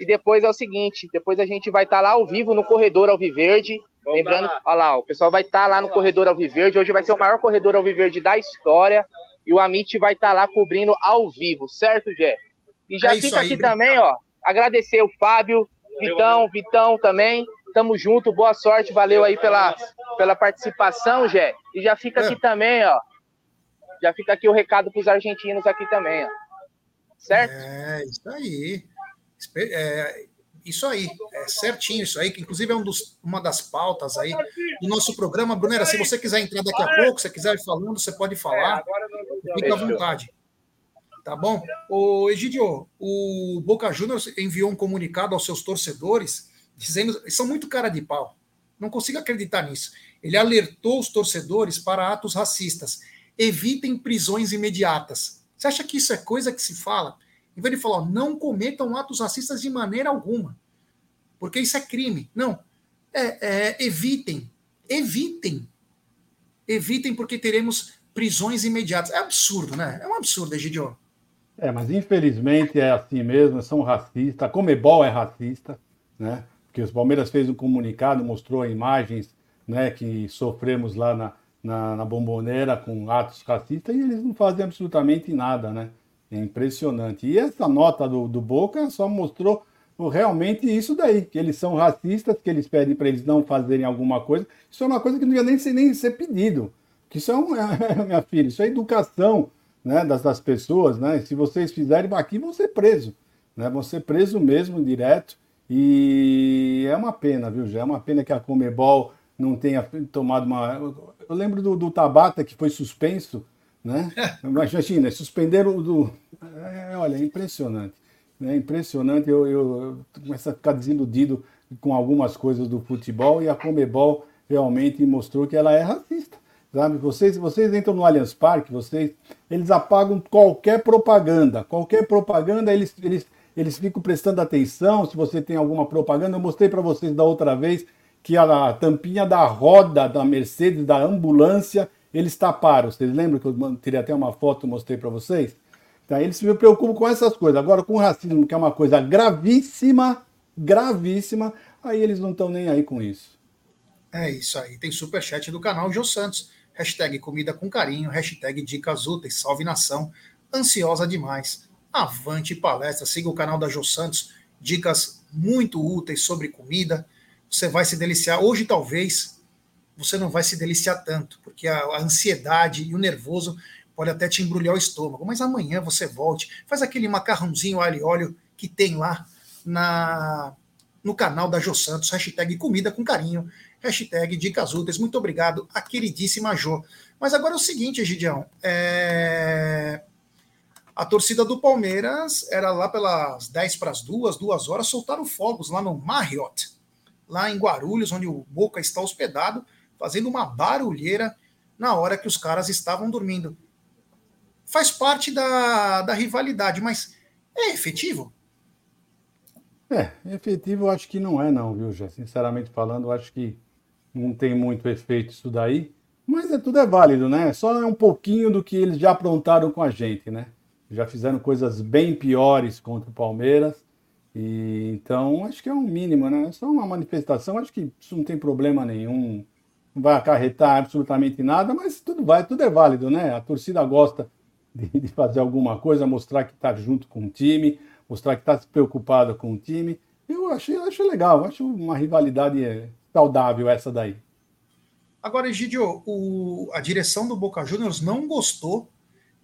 E depois é o seguinte, depois a gente vai estar lá ao vivo no corredor Alviverde. Vamos Lembrando, lá. olha lá, o pessoal vai estar lá no corredor Alviverde. Hoje vai ser o maior corredor Alviverde da história. E o Amit vai estar lá cobrindo ao vivo, certo, Jé? E já É fica aqui obrigado. também, ó. Agradecer o Fábio, Vitão, Vitão também. Tamo junto, boa sorte, valeu aí pela, pela participação, Jé. E já fica aqui também, ó. Já fica aqui o recado pros argentinos aqui também, ó. Certo? É, isso aí. É, isso aí, é certinho isso aí, que inclusive é um dos- uma das pautas aí do nosso programa. Brunera, se você quiser entrar daqui a pouco, se você quiser ir falando, você pode falar, fica à vontade. Tá bom? O Egidio, o Boca Juniors enviou um comunicado aos seus torcedores dizendo, são muito cara de pau. Não consigo acreditar nisso. Ele alertou os torcedores para atos racistas. Evitem prisões imediatas. Você acha que isso é coisa que se fala? Em vez de falar, não cometam atos racistas de maneira alguma, porque isso é crime. Não. É, é, evitem. Evitem. Evitem, porque teremos prisões imediatas. É absurdo, né? É um absurdo, Egidio. É, mas infelizmente é assim mesmo, são racistas. Comebol é racista, né? Porque os Palmeiras fez um comunicado, mostrou imagens, né, que sofremos lá na, na, na bomboneira com atos racistas e eles não fazem absolutamente nada, né? É impressionante. E essa nota do, do Boca só mostrou o- realmente isso daí, que eles são racistas, que eles pedem para eles não fazerem alguma coisa. Isso é uma coisa que não ia nem ser, nem ser pedido. Que isso é, um, minha filha, isso é educação né, das, das pessoas, né? Se vocês fizerem aqui, vão ser presos, né? Vão ser presos mesmo, direto. E é uma pena, viu? Já é uma pena que a Comebol não tenha tomado uma. Eu lembro do, do Tabata que foi suspenso, né? Imagina, suspenderam o do. É, olha, é impressionante. É impressionante. Eu, eu, eu começo a ficar desiludido com algumas coisas do futebol e a Comebol realmente mostrou que ela é racista. Sabe? Vocês, vocês entram no Allianz Parque, vocês, eles apagam qualquer propaganda. Qualquer propaganda, eles, eles, eles ficam prestando atenção. Se você tem alguma propaganda, eu mostrei para vocês da outra vez que a tampinha da roda da Mercedes, da ambulância, eles taparam. Vocês lembram que eu tirei até uma foto e mostrei para vocês? Tá? Eles se preocupam com essas coisas. Agora, com o racismo, que é uma coisa gravíssima, gravíssima, aí eles não estão nem aí com isso. É isso aí. Tem superchat do canal Jô Santos. Hashtag comida com carinho. Hashtag dicas úteis. Salve nação. Ansiosa demais. Avante palestra. Siga o canal da Jô Santos. Dicas muito úteis sobre comida. Você vai se deliciar. Hoje, talvez, você não vai se deliciar tanto, porque a, a ansiedade e o nervoso pode até te embrulhar o estômago. Mas amanhã você volte. Faz aquele macarrãozinho alho e óleo que tem lá na, no canal da Jô Santos. Hashtag comida com carinho hashtag Dicas Úteis. Muito obrigado, a queridíssima Jo. Mas agora é o seguinte, Egidião. É... A torcida do Palmeiras era lá pelas 10 para as 2, duas horas, soltaram fogos lá no Marriott, lá em Guarulhos, onde o Boca está hospedado, fazendo uma barulheira na hora que os caras estavam dormindo. Faz parte da, da rivalidade, mas é efetivo? É, efetivo eu acho que não é não, viu, já. Sinceramente falando, eu acho que não tem muito efeito isso daí. Mas é, tudo é válido, né? Só é um pouquinho do que eles já aprontaram com a gente, né? Já fizeram coisas bem piores contra o Palmeiras. E então acho que é um mínimo, né? É só uma manifestação, acho que isso não tem problema nenhum. Não vai acarretar absolutamente nada, mas tudo vai, tudo é válido, né? A torcida gosta de, de fazer alguma coisa, mostrar que está junto com o time, mostrar que está preocupada com o time. Eu achei, acho legal, acho uma rivalidade é, saudável essa daí. Agora, Egidio, o, a direção do Boca Juniors não gostou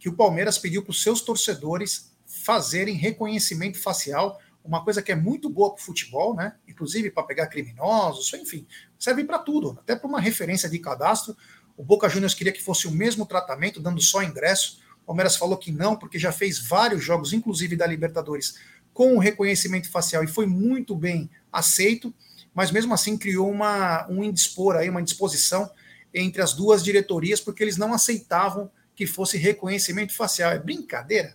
que o Palmeiras pediu para os seus torcedores fazerem reconhecimento facial, uma coisa que é muito boa para o futebol, né? Inclusive para pegar criminosos, enfim, serve para tudo, até para uma referência de cadastro. O Boca Juniors queria que fosse o mesmo tratamento, dando só ingresso. O Palmeiras falou que não, porque já fez vários jogos, inclusive da Libertadores, com o reconhecimento facial e foi muito bem aceito, mas mesmo assim criou uma, um indispor aí, uma indisposição entre as duas diretorias, porque eles não aceitavam que fosse reconhecimento facial. É brincadeira?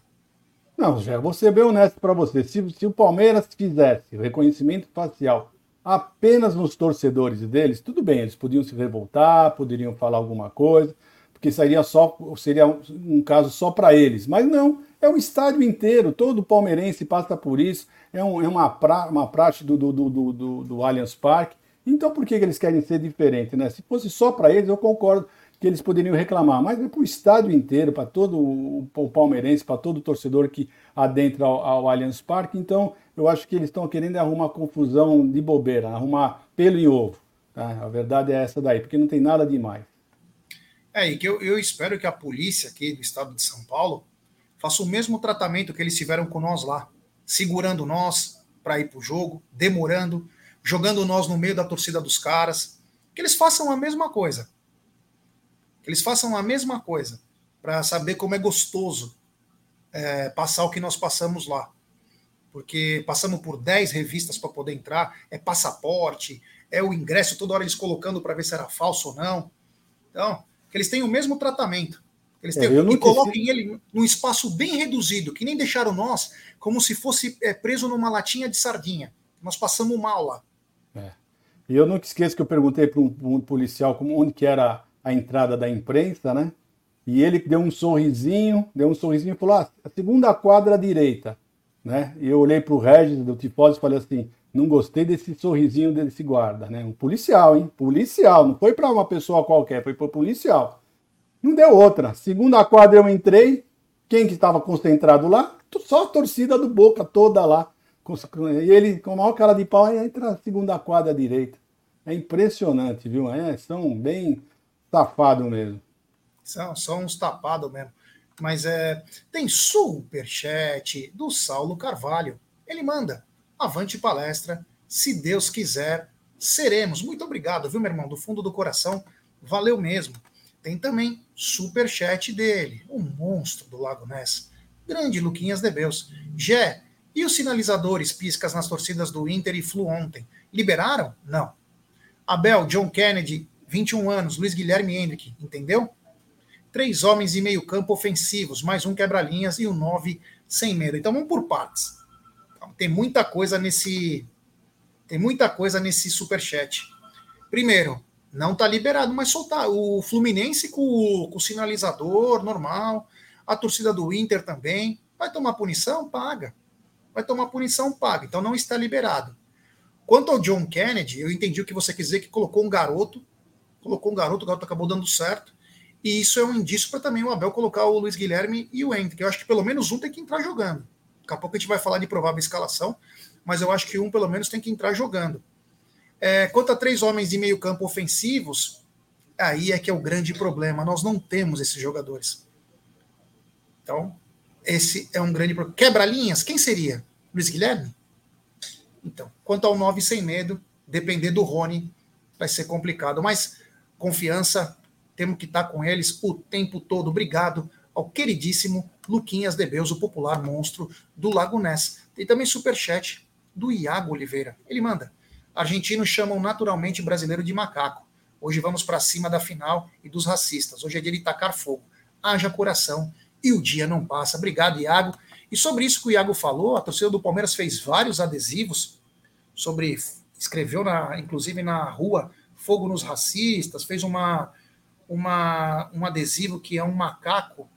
Não, Zé, vou ser bem honesto para você. Se, se o Palmeiras fizesse reconhecimento facial apenas nos torcedores deles, tudo bem, eles podiam se revoltar, poderiam falar alguma coisa, porque seria só seria um, um caso só para eles. Mas não, é o estádio inteiro, todo palmeirense passa por isso, é, um, é uma, pra, uma praxe do, do, do, do, do Allianz Parque. Então por que, que eles querem ser diferentes? Né? Se fosse só para eles, eu concordo que eles poderiam reclamar, mas é para o estádio inteiro, para todo o palmeirense, para todo o torcedor que adentra ao, ao Allianz Parque. Então eu acho que eles estão querendo arrumar confusão de bobeira, arrumar pelo em ovo. Tá? A verdade é essa daí, porque não tem nada demais. É, e que eu, eu espero que a polícia aqui do estado de São Paulo faça o mesmo tratamento que eles tiveram com nós lá, segurando nós para ir para o jogo, demorando, jogando nós no meio da torcida dos caras. Que eles façam a mesma coisa. Eles façam a mesma coisa para saber como é gostoso é, passar o que nós passamos lá. Porque passamos por 10 revistas para poder entrar, é passaporte, é o ingresso, toda hora eles colocando para ver se era falso ou não. Então, que eles tenham o mesmo tratamento. Eles têm, é, e coloquem ele num espaço bem reduzido, que nem deixaram nós, como se fosse é, preso numa latinha de sardinha. Nós passamos mal lá. É. E eu nunca esqueço que eu perguntei para um, um, policial como, onde que era a entrada da imprensa, né? E ele deu um sorrisinho, deu um sorrisinho e falou: ah, a segunda quadra à direita. Né? E eu olhei para o Regis do Tifós e falei assim: não gostei desse sorrisinho desse guarda, né? Um policial, hein? Policial, não foi para uma pessoa qualquer, foi para policial. Não deu outra. Segunda quadra eu entrei, quem que estava concentrado lá? Só a torcida do Boca toda lá. E ele, com a maior cara de pau, entra na segunda quadra direita. É impressionante, viu? É, são bem safados mesmo. São, são uns tapados mesmo. Mas é, tem superchat do Saulo Carvalho. Ele manda. Avante palestra. Se Deus quiser, seremos. Muito obrigado, viu, meu irmão? Do fundo do coração. Valeu mesmo. Tem também super chat dele, o monstro do Lago Ness. Grande Luquinhas de Beus. Gé, e os sinalizadores piscas nas torcidas do Inter e Flu ontem? Liberaram? Não. Abel, John Kennedy, 21 anos, Luiz Guilherme Hendrick, entendeu? Três homens e meio campo ofensivos, mais um quebra-linhas e um nove sem medo. Então vamos por partes. Então, tem muita coisa nesse tem muita coisa nesse super chat. Primeiro, não está liberado mais soltar. O Fluminense com, com, o sinalizador normal, a torcida do Inter também. Vai tomar punição? Paga. Vai tomar punição? Paga. Então não está liberado. Quanto ao John Kennedy, eu entendi o que você quis dizer, que colocou um garoto, colocou um garoto, o garoto acabou dando certo. E isso é um indício para também o Abel colocar o Luiz Guilherme e o Hendrick. Eu acho que pelo menos um tem que entrar jogando. Daqui a pouco a gente vai falar de provável escalação, mas eu acho que um pelo menos tem que entrar jogando. É, quanto a três homens de meio campo ofensivos, aí é que é o grande problema. Nós não temos esses jogadores. Então, esse é um grande problema. Quebra-linhas, quem seria? Luiz Guilherme? Então, quanto ao 9 sem medo, depender do Rony, vai ser complicado. Mas confiança, temos que estar com eles o tempo todo. Obrigado ao queridíssimo Luquinhas Debeus, o popular monstro do Lago Ness. Tem também superchat do Iago Oliveira. Ele manda. Argentinos chamam naturalmente brasileiro de macaco. Hoje vamos para cima da final e dos racistas. Hoje é dia de tacar fogo. Haja coração e o dia não passa. Obrigado, Iago. E sobre isso que o Iago falou, a torcida do Palmeiras fez vários adesivos sobre escreveu na, inclusive na rua Fogo nos Racistas, fez uma, uma um adesivo que é um macaco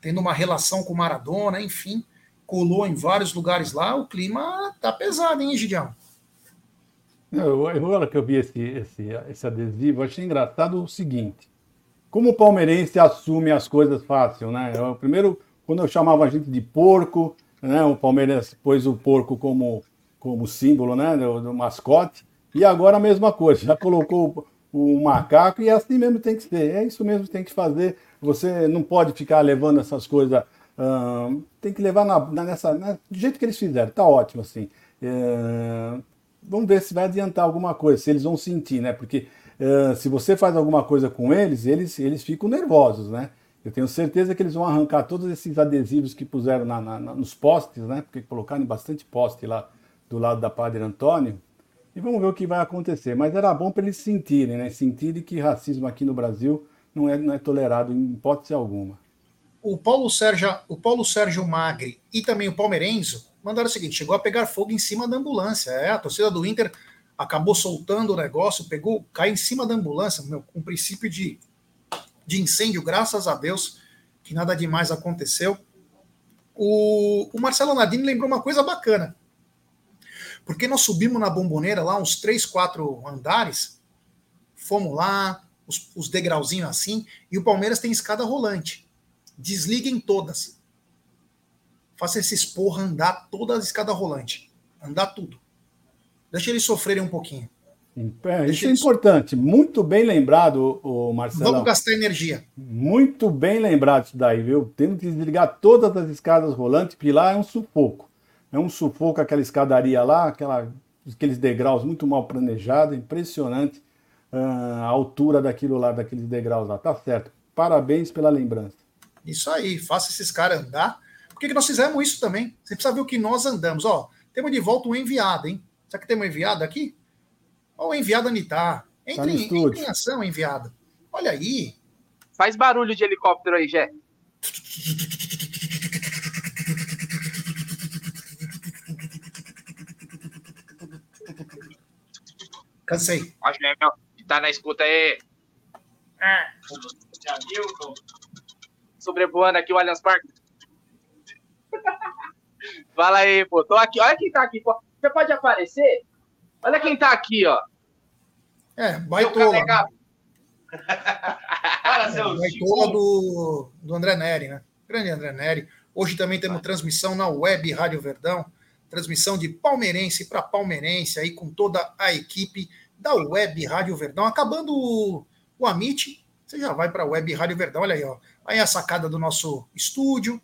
tendo uma relação com Maradona, enfim, colou em vários lugares lá. O clima tá pesado, hein, Gideão? Agora que eu vi esse, esse, esse adesivo, achei engraçado o seguinte: como o palmeirense assume as coisas fácil, né? Eu, primeiro, quando eu chamava a gente de porco, né? O Palmeiras pôs o porco como, como símbolo, né? Do, do mascote. E agora a mesma coisa, já colocou o, o macaco e é assim mesmo tem que ser. É isso mesmo que tem que fazer. Você não pode ficar levando essas coisas. Uh, tem que levar na, nessa, né? do jeito que eles fizeram. Tá ótimo assim. Uh, vamos ver se vai adiantar alguma coisa, se eles vão sentir, né? Porque uh, se você faz alguma coisa com eles, eles, eles ficam nervosos, né? Eu tenho certeza que eles vão arrancar todos esses adesivos que puseram na, na, nos postes, né? Porque colocaram bastante poste lá do lado da Padre Antônio. Vamos ver o que vai acontecer. Mas era bom para eles sentirem, né? Sentirem que racismo aqui no Brasil não é, não é tolerado em hipótese alguma. O Paulo Sérgio, o Paulo Sérgio Magri e também o Palmeirenzo mandaram o seguinte: chegou a pegar fogo em cima da ambulância. É, a torcida do Inter acabou soltando o negócio, pegou, caiu em cima da ambulância, meu, com princípio de de incêndio, graças a Deus, que nada demais aconteceu. O, o Marcelo Nadine lembrou uma coisa bacana. Porque nós subimos na bomboneira lá uns três, quatro andares, fomos lá, os, os degrauzinhos assim, e o Palmeiras tem escada rolante. Desliguem todas. Faça esses porra andar toda a escada rolante. Andar tudo. Deixa eles sofrerem um pouquinho. É, isso é importante. Muito bem lembrado, o Marcelo. Vamos gastar energia. Muito bem lembrado isso daí, viu? Temos que desligar todas as escadas rolantes, porque lá é um sufoco. É um sufoco aquela escadaria lá, aquela, aqueles degraus muito mal planejados, impressionante uh, a altura daquilo lá, daqueles degraus lá. Tá certo. Parabéns pela lembrança. Isso aí, faça esses caras andar. Por que, que nós fizemos isso também? Você precisa ver o que nós andamos. Ó, temos de volta um enviado, hein? Será que temos um enviado aqui? Olha o enviado Anitar. Entre, tá entre em ação, enviado. Olha aí. Faz barulho de helicóptero aí, Jé. Cansei. Acho que é, tá na escuta aí. É. Sobrevoando aqui o Allianz Parque. Fala aí, pô. Tô aqui. Olha quem tá aqui. Pô. Você pode aparecer? Olha quem tá aqui, ó. É, baitola. baitola do, do André Neri, né? Grande André Neri. Hoje também temos transmissão na web Rádio Verdão, transmissão de palmeirense para palmeirense, aí com toda a equipe da web Rádio Verdão. Acabando o, o Amit, você já vai para a web Rádio Verdão. Olha aí, ó. Aí a sacada do nosso estúdio.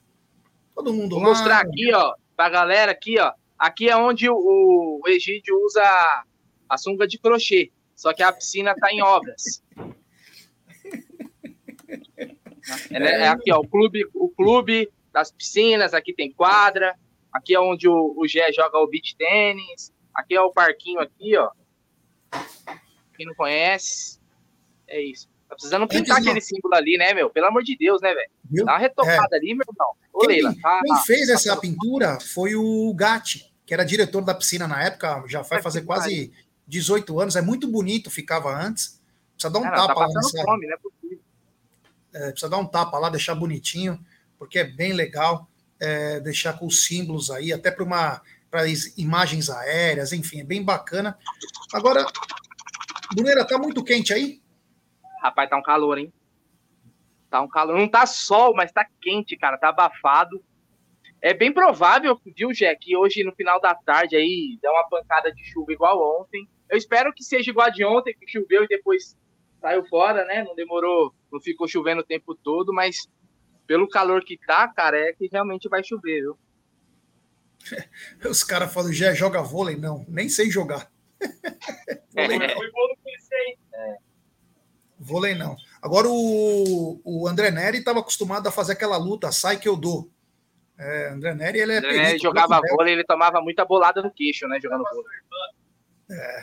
Todo mundo Vou lá. Vou mostrar aqui, ó, para a galera aqui, ó. Aqui é onde o, o Egídio usa a sunga de crochê. Só que a piscina está em obras. É, né, é, aqui, ó, o clube, o clube das piscinas, aqui tem quadra, aqui é onde o, o Gé joga o beach tênis, aqui é o parquinho aqui, ó. Quem não conhece, é isso. Tá precisando pintar aquele símbolo ali, né, meu? Pelo amor de Deus, né, velho? Dá uma retocada é. ali, meu irmão. Ô, quem, Leila, tá, quem fez essa pintura foi o Gatti, que era diretor da piscina na época, já vai fazer quase 18 anos, é muito bonito, ficava antes. Precisa dar um Cara, tapa tá lá nessa... fome, né? É, precisa dar um tapa lá, deixar bonitinho, porque é bem legal é, deixar com os símbolos aí, até para uma para imagens aéreas, enfim, é bem bacana. Agora, Bruneira, tá muito quente aí? Rapaz, tá um calor, hein? Tá um calor. Não tá sol, mas tá quente, cara. Tá abafado. É bem provável, viu, Jack, que hoje no final da tarde aí dá uma pancada de chuva igual ontem. Eu espero que seja igual a de ontem, que choveu e depois saiu fora, né? Não demorou, não ficou chovendo o tempo todo, mas pelo calor que tá, cara, é que realmente vai chover, viu? Os caras falam, já joga vôlei? Não, nem sei jogar. vôlei, não. É. vôlei não. Agora o, o André Neri estava acostumado a fazer aquela luta, sai que eu dou. É, André Neri, ele é. André Neri jogava vôlei, ele tomava muita bolada no queixo, né? Jogando vôlei. É.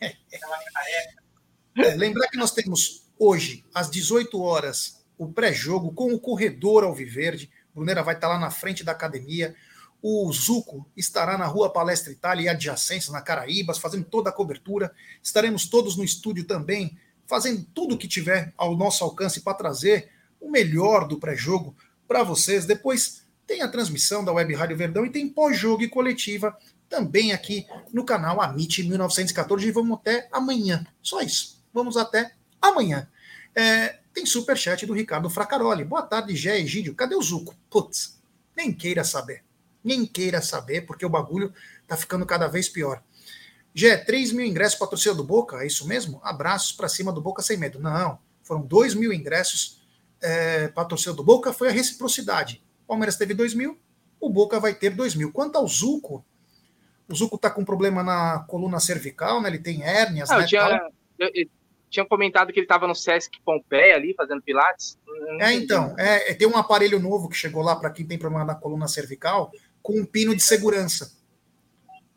é, lembrar que nós temos hoje, às 18 horas, o pré-jogo com o corredor Alviverde. Brunera vai estar lá na frente da academia. O Zuco estará na Rua Palestra Itália e adjacências, na Caraíbas, fazendo toda a cobertura. Estaremos todos no estúdio também, fazendo tudo o que tiver ao nosso alcance para trazer o melhor do pré-jogo para vocês. Depois tem a transmissão da Web Rádio Verdão e tem pós-jogo e coletiva também aqui no canal Amit 1914 e vamos até amanhã. Só isso. Vamos até amanhã. É, tem superchat do Ricardo Fracaroli. Boa tarde, Gé Egídio. Cadê o Zuco? Putz, nem queira saber nem queira saber, porque o bagulho tá ficando cada vez pior. Gé, 3 mil ingressos para a torcida do Boca, é isso mesmo? Abraços para cima do Boca sem medo. Não, foram 2 mil ingressos é, para a torcida do Boca, foi a reciprocidade. O Palmeiras teve 2 mil, o Boca vai ter 2 mil. Quanto ao Zuco, o Zuco tá com problema na coluna cervical, né? Ele tem hérnias, Não, né? Eu tinha, eu, eu tinha comentado que ele estava no Sesc Pompeia ali, fazendo pilates. É, então, é, tem um aparelho novo que chegou lá para quem tem problema na coluna cervical, com um pino de segurança.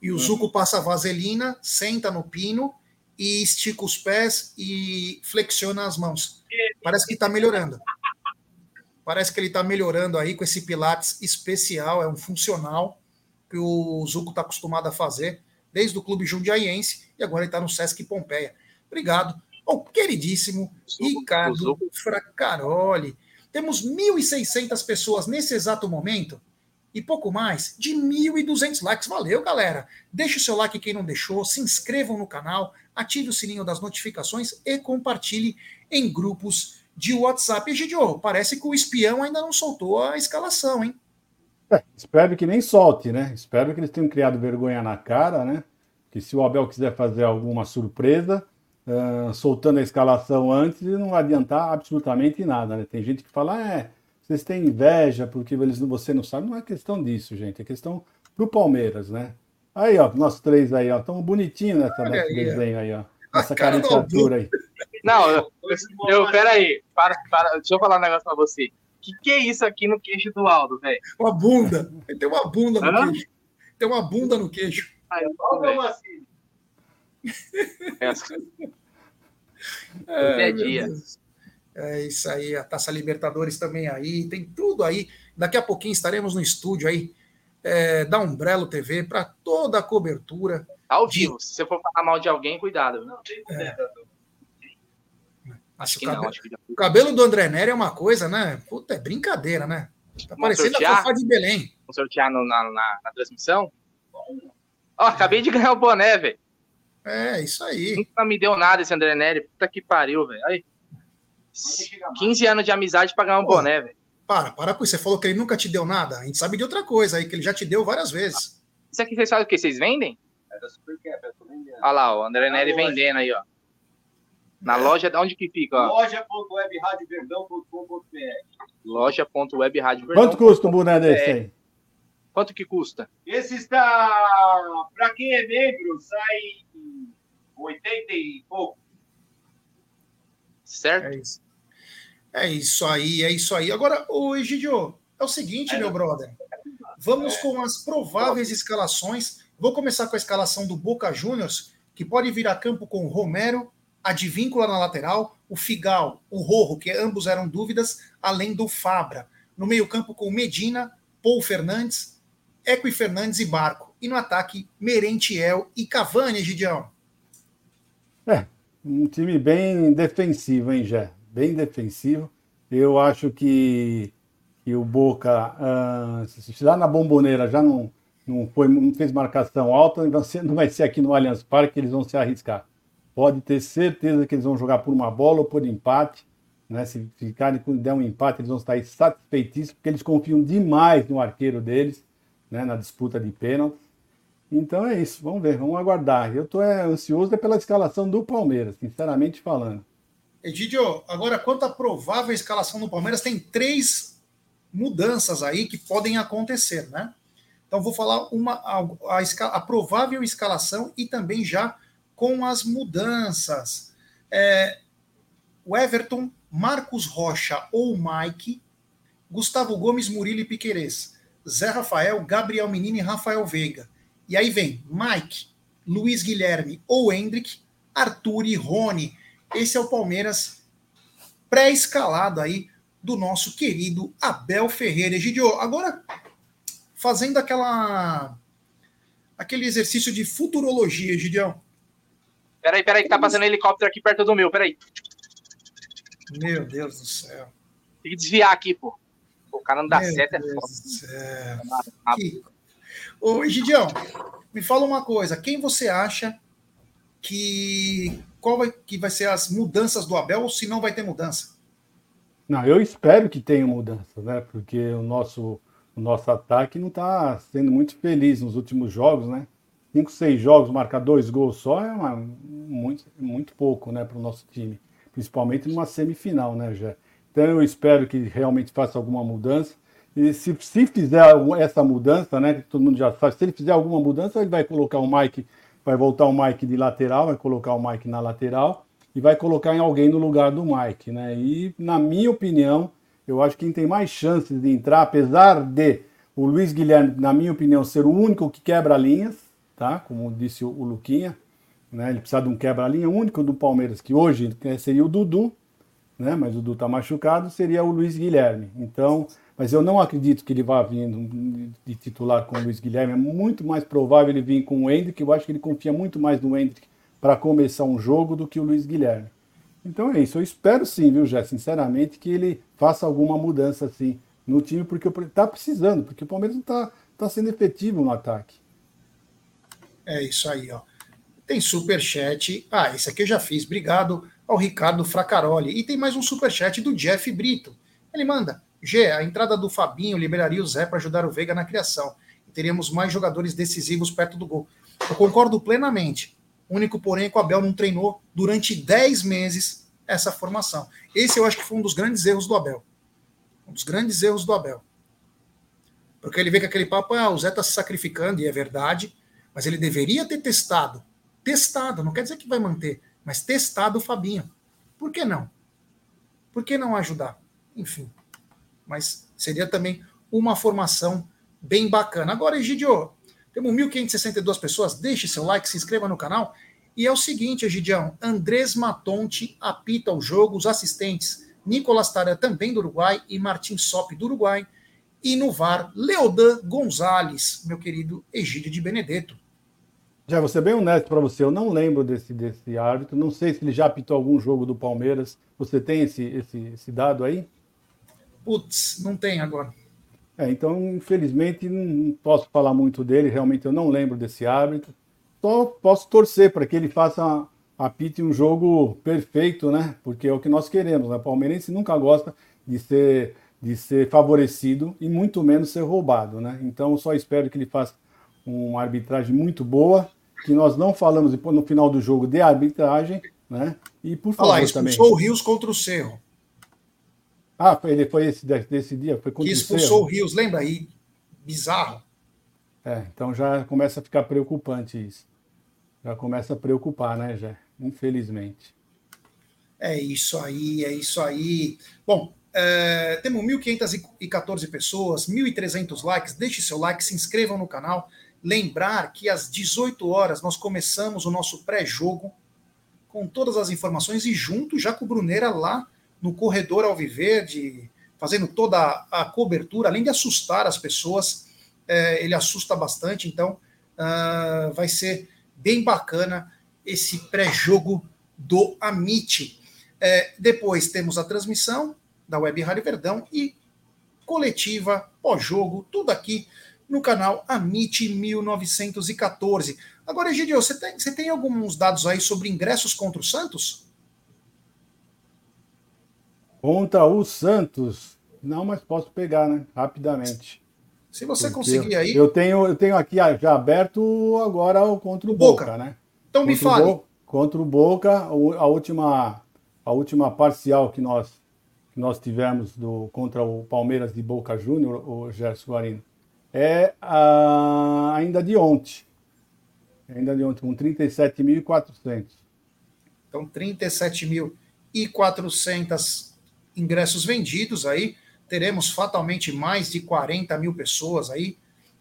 E o Zuco passa vaselina, senta no pino e estica os pés e flexiona as mãos. Parece que está melhorando. Parece que ele está melhorando aí com esse Pilates especial, é um funcional que o Zuco está acostumado a fazer desde o clube jundiaiense e agora ele está no Sesc Pompeia. Obrigado ao queridíssimo Ricardo Fracaroli. Temos 1.600 pessoas nesse exato momento e pouco mais de 1.200 likes. Valeu, galera! Deixe o seu like quem não deixou, se inscrevam no canal, ative o sininho das notificações e compartilhe em grupos de WhatsApp. E, Gidio, parece que o espião ainda não soltou a escalação, hein? É, espero que nem solte, né? Espero que eles tenham criado vergonha na cara, né? Que se o Abel quiser fazer alguma surpresa, uh, soltando a escalação antes, não vai adiantar absolutamente nada, né? Tem gente que fala, é vocês têm inveja porque eles, você não sabe. Não é questão disso, gente. É questão do Palmeiras, né? Aí, ó, nós três aí, ó. Estamos bonitinhos nessa, nesse aí, desenho aí, ó. Essa caricatura aí. Não, eu, eu peraí. Para, para, deixa eu falar um negócio pra você. Que que é isso aqui no queixo do Aldo, velho? Uma bunda. Ele tem uma bunda no Hã? queixo. Tem uma bunda no queixo. Ai, eu assim. Essa. É, é dia. Deus. É isso aí, a Taça Libertadores também aí, tem tudo aí. Daqui a pouquinho estaremos no estúdio aí é, da Umbrello TV para toda a cobertura. Ao vivo, de... se você for falar mal de alguém, cuidado. Não, é. Acho que cabelo... não, acho que O cabelo do André Nery é uma coisa, né? Puta, é brincadeira, né? Tá parecendo sortear? a Fafá de Belém. Vamos sortear no, na, na, na, transmissão? Ó, acabei de ganhar o boné, velho. É, isso aí. Nunca me deu nada esse André Nery. Puta que pariu, velho. Aí. 15 anos de amizade pra ganhar um Pô, boné, velho. Para, para com isso. Você falou que ele nunca te deu nada. A gente sabe de outra coisa aí, que ele já te deu várias vezes. Isso aqui vocês sabem o que? Vocês vendem? É da Supercap, eu tô vendendo. Olha lá, o André Neri vendendo aí, ó. Na é. loja, onde que fica? Loja.webradioverdão.com.br Loja.webradioverdão.com.br Quanto custa um boné desse aí? Quanto que custa? Esse está, para quem é membro, sai 80 e pouco. Certo? É isso. É isso aí, é isso aí. Agora, o Egidio, é o seguinte, é. meu brother. Vamos com as prováveis escalações. Vou começar com a escalação do Boca Juniors, que pode vir a campo com o Romero, Advíncula na lateral, o Figal, o Rojo, que ambos eram dúvidas, além do Fabra. No meio-campo com Medina, Paul Fernandes, Equi Fernandes e Barco. E no ataque, Merentiel e Cavani, Egidião. É, um time bem defensivo, hein, Jé? Bem defensivo. Eu acho que, que o Boca, uh, se lá na bomboneira já não, não, foi, não fez marcação alta, não vai ser aqui no Allianz Parque que eles vão se arriscar. Pode ter certeza que eles vão jogar por uma bola ou por empate. Né? Se ficarem com der um empate, eles vão estar satisfeitíssimos, porque eles confiam demais no arqueiro deles, né? na disputa de pênalti. Então é isso, vamos ver, vamos aguardar. Eu estou é, ansioso é pela escalação do Palmeiras, sinceramente falando. Edidio, agora quanto à provável escalação do Palmeiras, tem três mudanças aí que podem acontecer, né? Então vou falar uma a, a, a provável escalação e também já com as mudanças. É, o Everton, Marcos Rocha ou Mike, Gustavo Gomes, Murilo e Piquerez, Zé Rafael, Gabriel Menino e Rafael Veiga. E aí vem Mike, Luiz Guilherme ou Hendrick, Arthur e Rony. Esse é o Palmeiras pré-escalado aí do nosso querido Abel Ferreira. Egidio, agora fazendo aquela aquele exercício de futurologia, Gideão. Peraí, peraí, que tá passando um helicóptero aqui perto do meu, peraí. Meu Deus do céu. Tem que desviar aqui, pô. O cara não dá Meu seta, é Deus foda. do céu. Ah, Que- Ô, Gideão, me fala uma coisa. Quem você acha que qual vai, que vai ser as mudanças do Abel ou se não vai ter mudança? Não, eu espero que tenha mudança, né? Porque o nosso, o nosso ataque não está sendo muito feliz nos últimos jogos, né? Cinco, seis jogos, marcar dois gols só é uma- muito, muito pouco, né, para o nosso time. Principalmente numa semifinal, né, já. Então eu espero que realmente faça alguma mudança. E se, se fizer essa mudança, né, que todo mundo já sabe, se ele fizer alguma mudança, ele vai colocar o Mike, vai voltar o Mike de lateral, vai colocar o Mike na lateral e vai colocar em alguém no lugar do Mike, né? E na minha opinião, eu acho que quem tem mais chances de entrar, apesar de o Luiz Guilherme, na minha opinião, ser o único que quebra linhas, tá? Como disse o, Luquinha, né? Ele precisa de um quebra-linha único do Palmeiras, que hoje né, seria o Dudu, né? Mas o Dudu tá machucado, seria o Luiz Guilherme. Então, mas eu não acredito que ele vá vindo de titular com o Luiz Guilherme. É muito mais provável ele vir com o Hendrick. Eu acho que ele confia muito mais no Hendrick para começar um jogo do que o Luiz Guilherme. Então é isso. Eu espero sim, viu, Jé, sinceramente, que ele faça alguma mudança assim no time, porque está precisando, porque o Palmeiras não está tá sendo efetivo no ataque. É isso aí, ó. Tem superchat. Ah, esse aqui eu já fiz. Obrigado ao Ricardo Fracaroli. E tem mais um superchat do Jeff Brito. Ele manda: G, a entrada do Fabinho liberaria o Zé para ajudar o Veiga na criação. E teríamos mais jogadores decisivos perto do gol. Eu concordo plenamente. Único, porém, é que o Abel não treinou durante 10 meses essa formação. Esse eu acho que foi um dos grandes erros do Abel. Um dos grandes erros do Abel. Porque ele vê que aquele papo, ah, o Zé está se sacrificando, e é verdade, mas ele deveria ter testado. Testado, não quer dizer que vai manter, mas testado o Fabinho. Por que não? Por que não ajudar? Enfim. Mas seria também uma formação bem bacana. Agora, Egidio, temos 1.562 pessoas. Deixe seu like, se inscreva no canal. E é o seguinte, Egidião: Andrés Matonte apita o jogo, os assistentes Nicolas Taran, também do Uruguai, e Martin Sop, do Uruguai. E no VAR, Leodan Gonzalez, meu querido Egídio de Benedetto. Já vou ser bem honesto para você, eu não lembro desse, desse árbitro, não sei se ele já apitou algum jogo do Palmeiras. Você tem esse, esse, esse dado aí? Putz, não tem agora. É, então, infelizmente, não posso falar muito dele, realmente eu não lembro desse árbitro. Só posso torcer para que ele faça, apite um jogo perfeito, né? Porque é o que nós queremos, né? O palmeirense nunca gosta de ser, de ser favorecido e muito menos ser roubado, né? Então, só espero que ele faça uma arbitragem muito boa, que nós não falamos no final do jogo de arbitragem, né? E por Olha favor lá, também. o Rios contra o Cerro. Ah, ele foi esse desse dia, foi Que expulsou o Rios, lembra aí? Bizarro. É, então já começa a ficar preocupante isso. Já começa a preocupar, né, já? Infelizmente. É isso aí, é isso aí. Bom, é, temos 1.514 pessoas, 1.300 likes. Deixe seu like, se inscrevam no canal. Lembrar que às 18 horas nós começamos o nosso pré-jogo com todas as informações e junto já com o Bruneira lá no corredor Alviverde, fazendo toda a, cobertura, além de assustar as pessoas, é, ele assusta bastante, então ah, vai ser bem bacana esse pré-jogo do Amit. É, depois temos a transmissão da Web Rádio Verdão e coletiva, pós-jogo, tudo aqui no canal Amit 1914. Agora, Egidio, você tem, você tem alguns dados aí sobre ingressos contra o Santos? Contra o Santos. Não, mas posso pegar, né? Rapidamente. Se você Porque conseguir aí, Eu tenho, eu tenho aqui já aberto agora o contra o Boca, Boca. né? então me Contra o fale. Bo- Contra o Boca, a última, a última parcial que nós, que nós tivemos do, contra o Palmeiras de Boca Júnior, o Gerson Guarino, é a, ainda de ontem. Ainda de ontem, com 37.400. Então, 37.400 ingressos vendidos aí. Teremos fatalmente mais de 40 mil pessoas aí.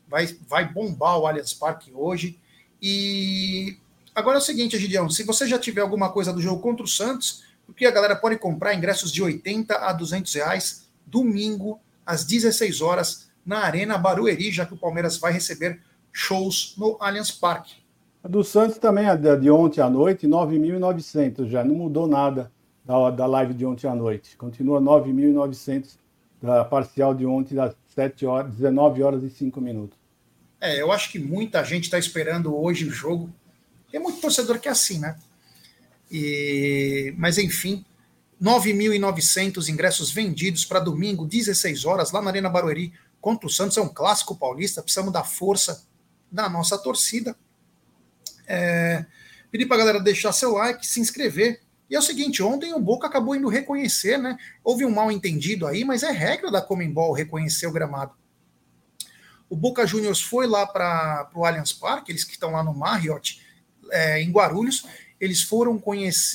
Vai, vai bombar o Allianz Parque hoje. E agora é o seguinte, Gideão, se você já tiver alguma coisa do jogo contra o Santos, porque a galera pode comprar ingressos de 80 a 200 reais domingo às 16 horas na Arena Barueri, já que o Palmeiras vai receber shows no Allianz Parque. A do Santos também, a de ontem à noite, 9.900 já, não mudou nada da, da live de ontem à noite. Continua 9.900 da parcial de ontem, das 7 horas, 19 horas e 5 minutos. É, eu acho que muita gente está esperando hoje o jogo. Tem muito torcedor que é assim, né? E, mas enfim, 9.900 ingressos vendidos para domingo, 16 horas, lá na Arena Barueri, contra o Santos. É um clássico paulista, precisamos da força da nossa torcida. É, pedir para a galera deixar seu like, se inscrever. E é o seguinte, ontem o Boca acabou indo reconhecer, né? Houve um mal entendido aí, mas é regra da Comembol reconhecer o gramado. O Boca Juniors foi lá para o Allianz Parque, eles que estão lá no Marriott, é, em Guarulhos, eles foram conhecer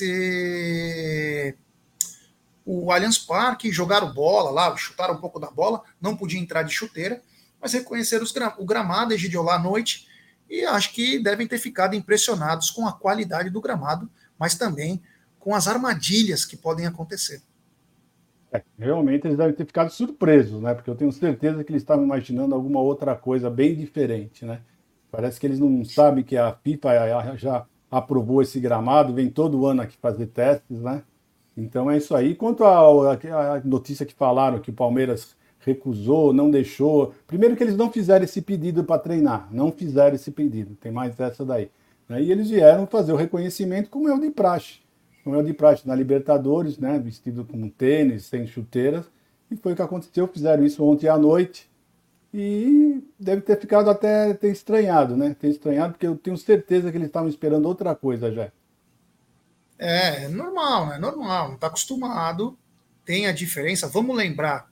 o Allianz Parque, jogaram bola lá, chutaram um pouco da bola, não podia entrar de chuteira, mas reconheceram gra o gramado, egidiou lá à noite, e acho que devem ter ficado impressionados com a qualidade do gramado, mas também com as armadilhas que podem acontecer. É, realmente eles devem ter ficado surpresos, né? Porque eu tenho certeza que eles estavam imaginando alguma outra coisa bem diferente, né? Parece que eles não sabem que a FIFA já aprovou esse gramado, vem todo ano aqui fazer testes, né? Então é isso aí. Quanto à notícia que falaram que o Palmeiras recusou, não deixou. Primeiro que eles não fizeram esse pedido para treinar, não fizeram esse pedido, tem mais essa daí. Né? E eles vieram fazer o reconhecimento como é o de praxe. Como é de praxe na Libertadores, né? vestido com tênis, sem chuteiras. E foi o que aconteceu, fizeram isso ontem à noite. E deve ter ficado até ter estranhado, né? Ter estranhado, porque eu tenho certeza que eles estavam esperando outra coisa já. É, é normal, né? Normal, está acostumado. Tem a diferença. Vamos lembrar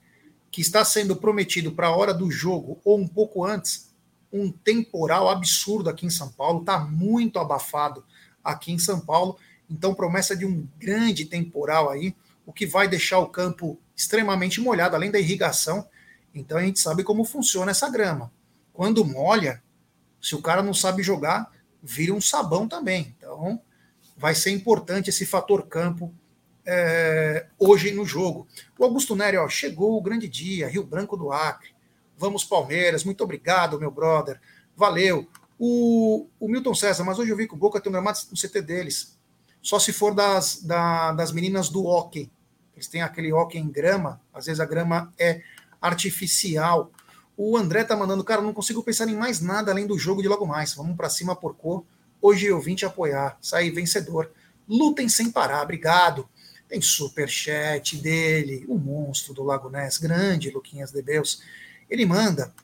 que está sendo prometido para a hora do jogo ou um pouco antes um temporal absurdo aqui em São Paulo. Está muito abafado aqui em São Paulo. Então, promessa de um grande temporal aí, o que vai deixar o campo extremamente molhado, além da irrigação então a gente sabe como funciona essa grama. Quando molha, se o cara não sabe jogar, vira um sabão também. Então vai ser importante esse fator campo é, hoje no jogo. O Augusto Nery, ó, chegou o grande dia, Rio Branco do Acre. Vamos Palmeiras, muito obrigado, meu brother. Valeu. O, o Milton César, mas hoje eu vi que o Boca tem um gramado no CT deles. Só se for das, da, das meninas do hockey. Eles têm aquele hockey em grama, às vezes a grama é artificial. O André tá mandando, cara, não consigo pensar em mais nada além do jogo de logo mais. Vamos para cima, porcô. Hoje eu vim te apoiar. Saí vencedor. Lutem sem parar. Obrigado. Tem super chat dele, o monstro do Lago Ness, grande Luquinhas de Deus. Ele manda.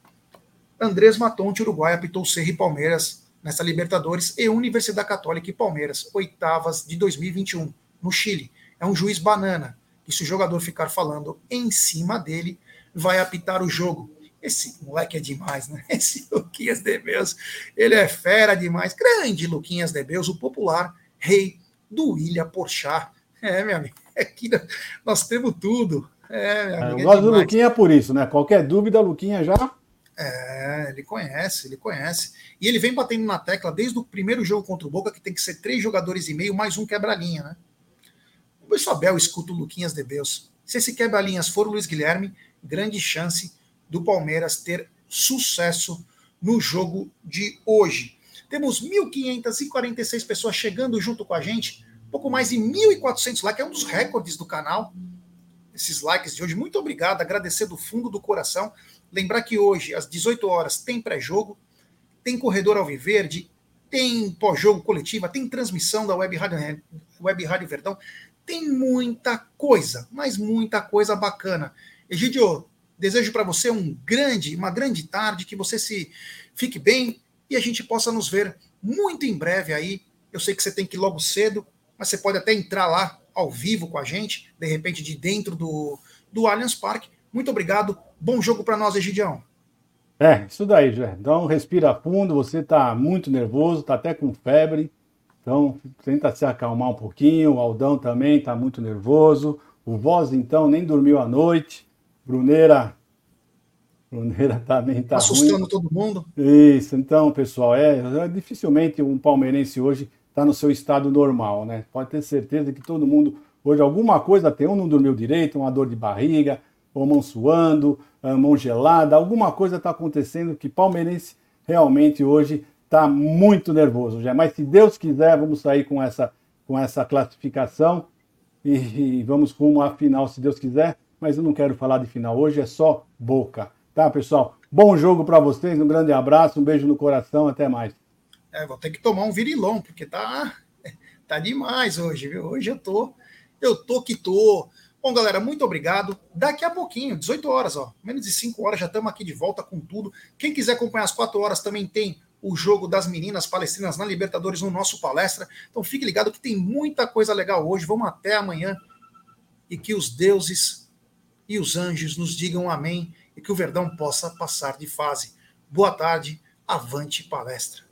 Andrés Matonte, Uruguai, apitou Serra e Palmeiras nessa Libertadores e Universidade Católica e Palmeiras, oitavas de 2021, no Chile. É um juiz banana. E se o jogador ficar falando em cima dele, vai apitar o jogo. Esse moleque é demais, né? Esse Luquinhas Debeus, ele é fera demais. Grande Luquinhas Debeus, o popular rei do Ilha Porchat. É, meu amigo, aqui nós temos tudo. É, meu amigo, é, eu gosto é do Luquinha por isso, né? Qualquer dúvida, Luquinha já. É, ele conhece, ele conhece. E ele vem batendo na tecla desde o primeiro jogo contra o Boca, que tem que ser três jogadores e meio, mais um quebra-linha, né? O Abel escuta o Luquinhas de Deus. Se esse quebra-linhas for o Luiz Guilherme, grande chance do Palmeiras ter sucesso no jogo de hoje. Temos 1.546 pessoas chegando junto com a gente, pouco mais de 1.400 likes, é um dos recordes do canal. Esses likes de hoje, muito obrigado, agradecer do fundo do coração. Lembrar que hoje, às 18 horas, tem pré-jogo, tem corredor Alviverde, tem pós-jogo coletiva, tem transmissão da Web Rádio, Web Rádio Verdão, tem muita coisa, mas muita coisa bacana. Egidio, desejo para você um grande, uma grande tarde, que você se fique bem e a gente possa nos ver muito em breve aí. Eu sei que você tem que ir logo cedo, mas você pode até entrar lá ao vivo com a gente, de repente de dentro do, do Allianz Parque. Muito obrigado. Bom jogo para nós, Egidião. É, isso daí, Jé. Então respira fundo, você está muito nervoso, está até com febre. Então tenta se acalmar um pouquinho. O Aldão também está muito nervoso. O Voz, então, nem dormiu à noite. Bruneira. Bruneira também está Assustando ruim. todo mundo. Isso, então, pessoal, é, é dificilmente um palmeirense hoje está no seu estado normal, né? Pode ter certeza que todo mundo hoje alguma coisa tem, um não dormiu direito, uma dor de barriga, ou mão suando, uh, mão gelada, alguma coisa está acontecendo que palmeirense realmente hoje está muito nervoso já. Mas se Deus quiser, vamos sair com essa, com essa classificação e, e vamos rumo à final, se Deus quiser. Mas eu não quero falar de final hoje, é só boca. Tá, pessoal? Bom jogo para vocês, um grande abraço, um beijo no coração, até mais. É, vou ter que tomar um virilão, porque tá, tá demais hoje, viu? Hoje eu tô, eu tô que tô. Bom, galera, muito obrigado. Daqui a pouquinho, 18 horas, ó, menos de 5 horas, já estamos aqui de volta com tudo. Quem quiser acompanhar as 4 horas também tem o jogo das meninas palestrinas na Libertadores no nosso palestra. Então fique ligado que tem muita coisa legal hoje. Vamos até amanhã e que os deuses e os anjos nos digam amém e que o Verdão possa passar de fase. Boa tarde, avante palestra.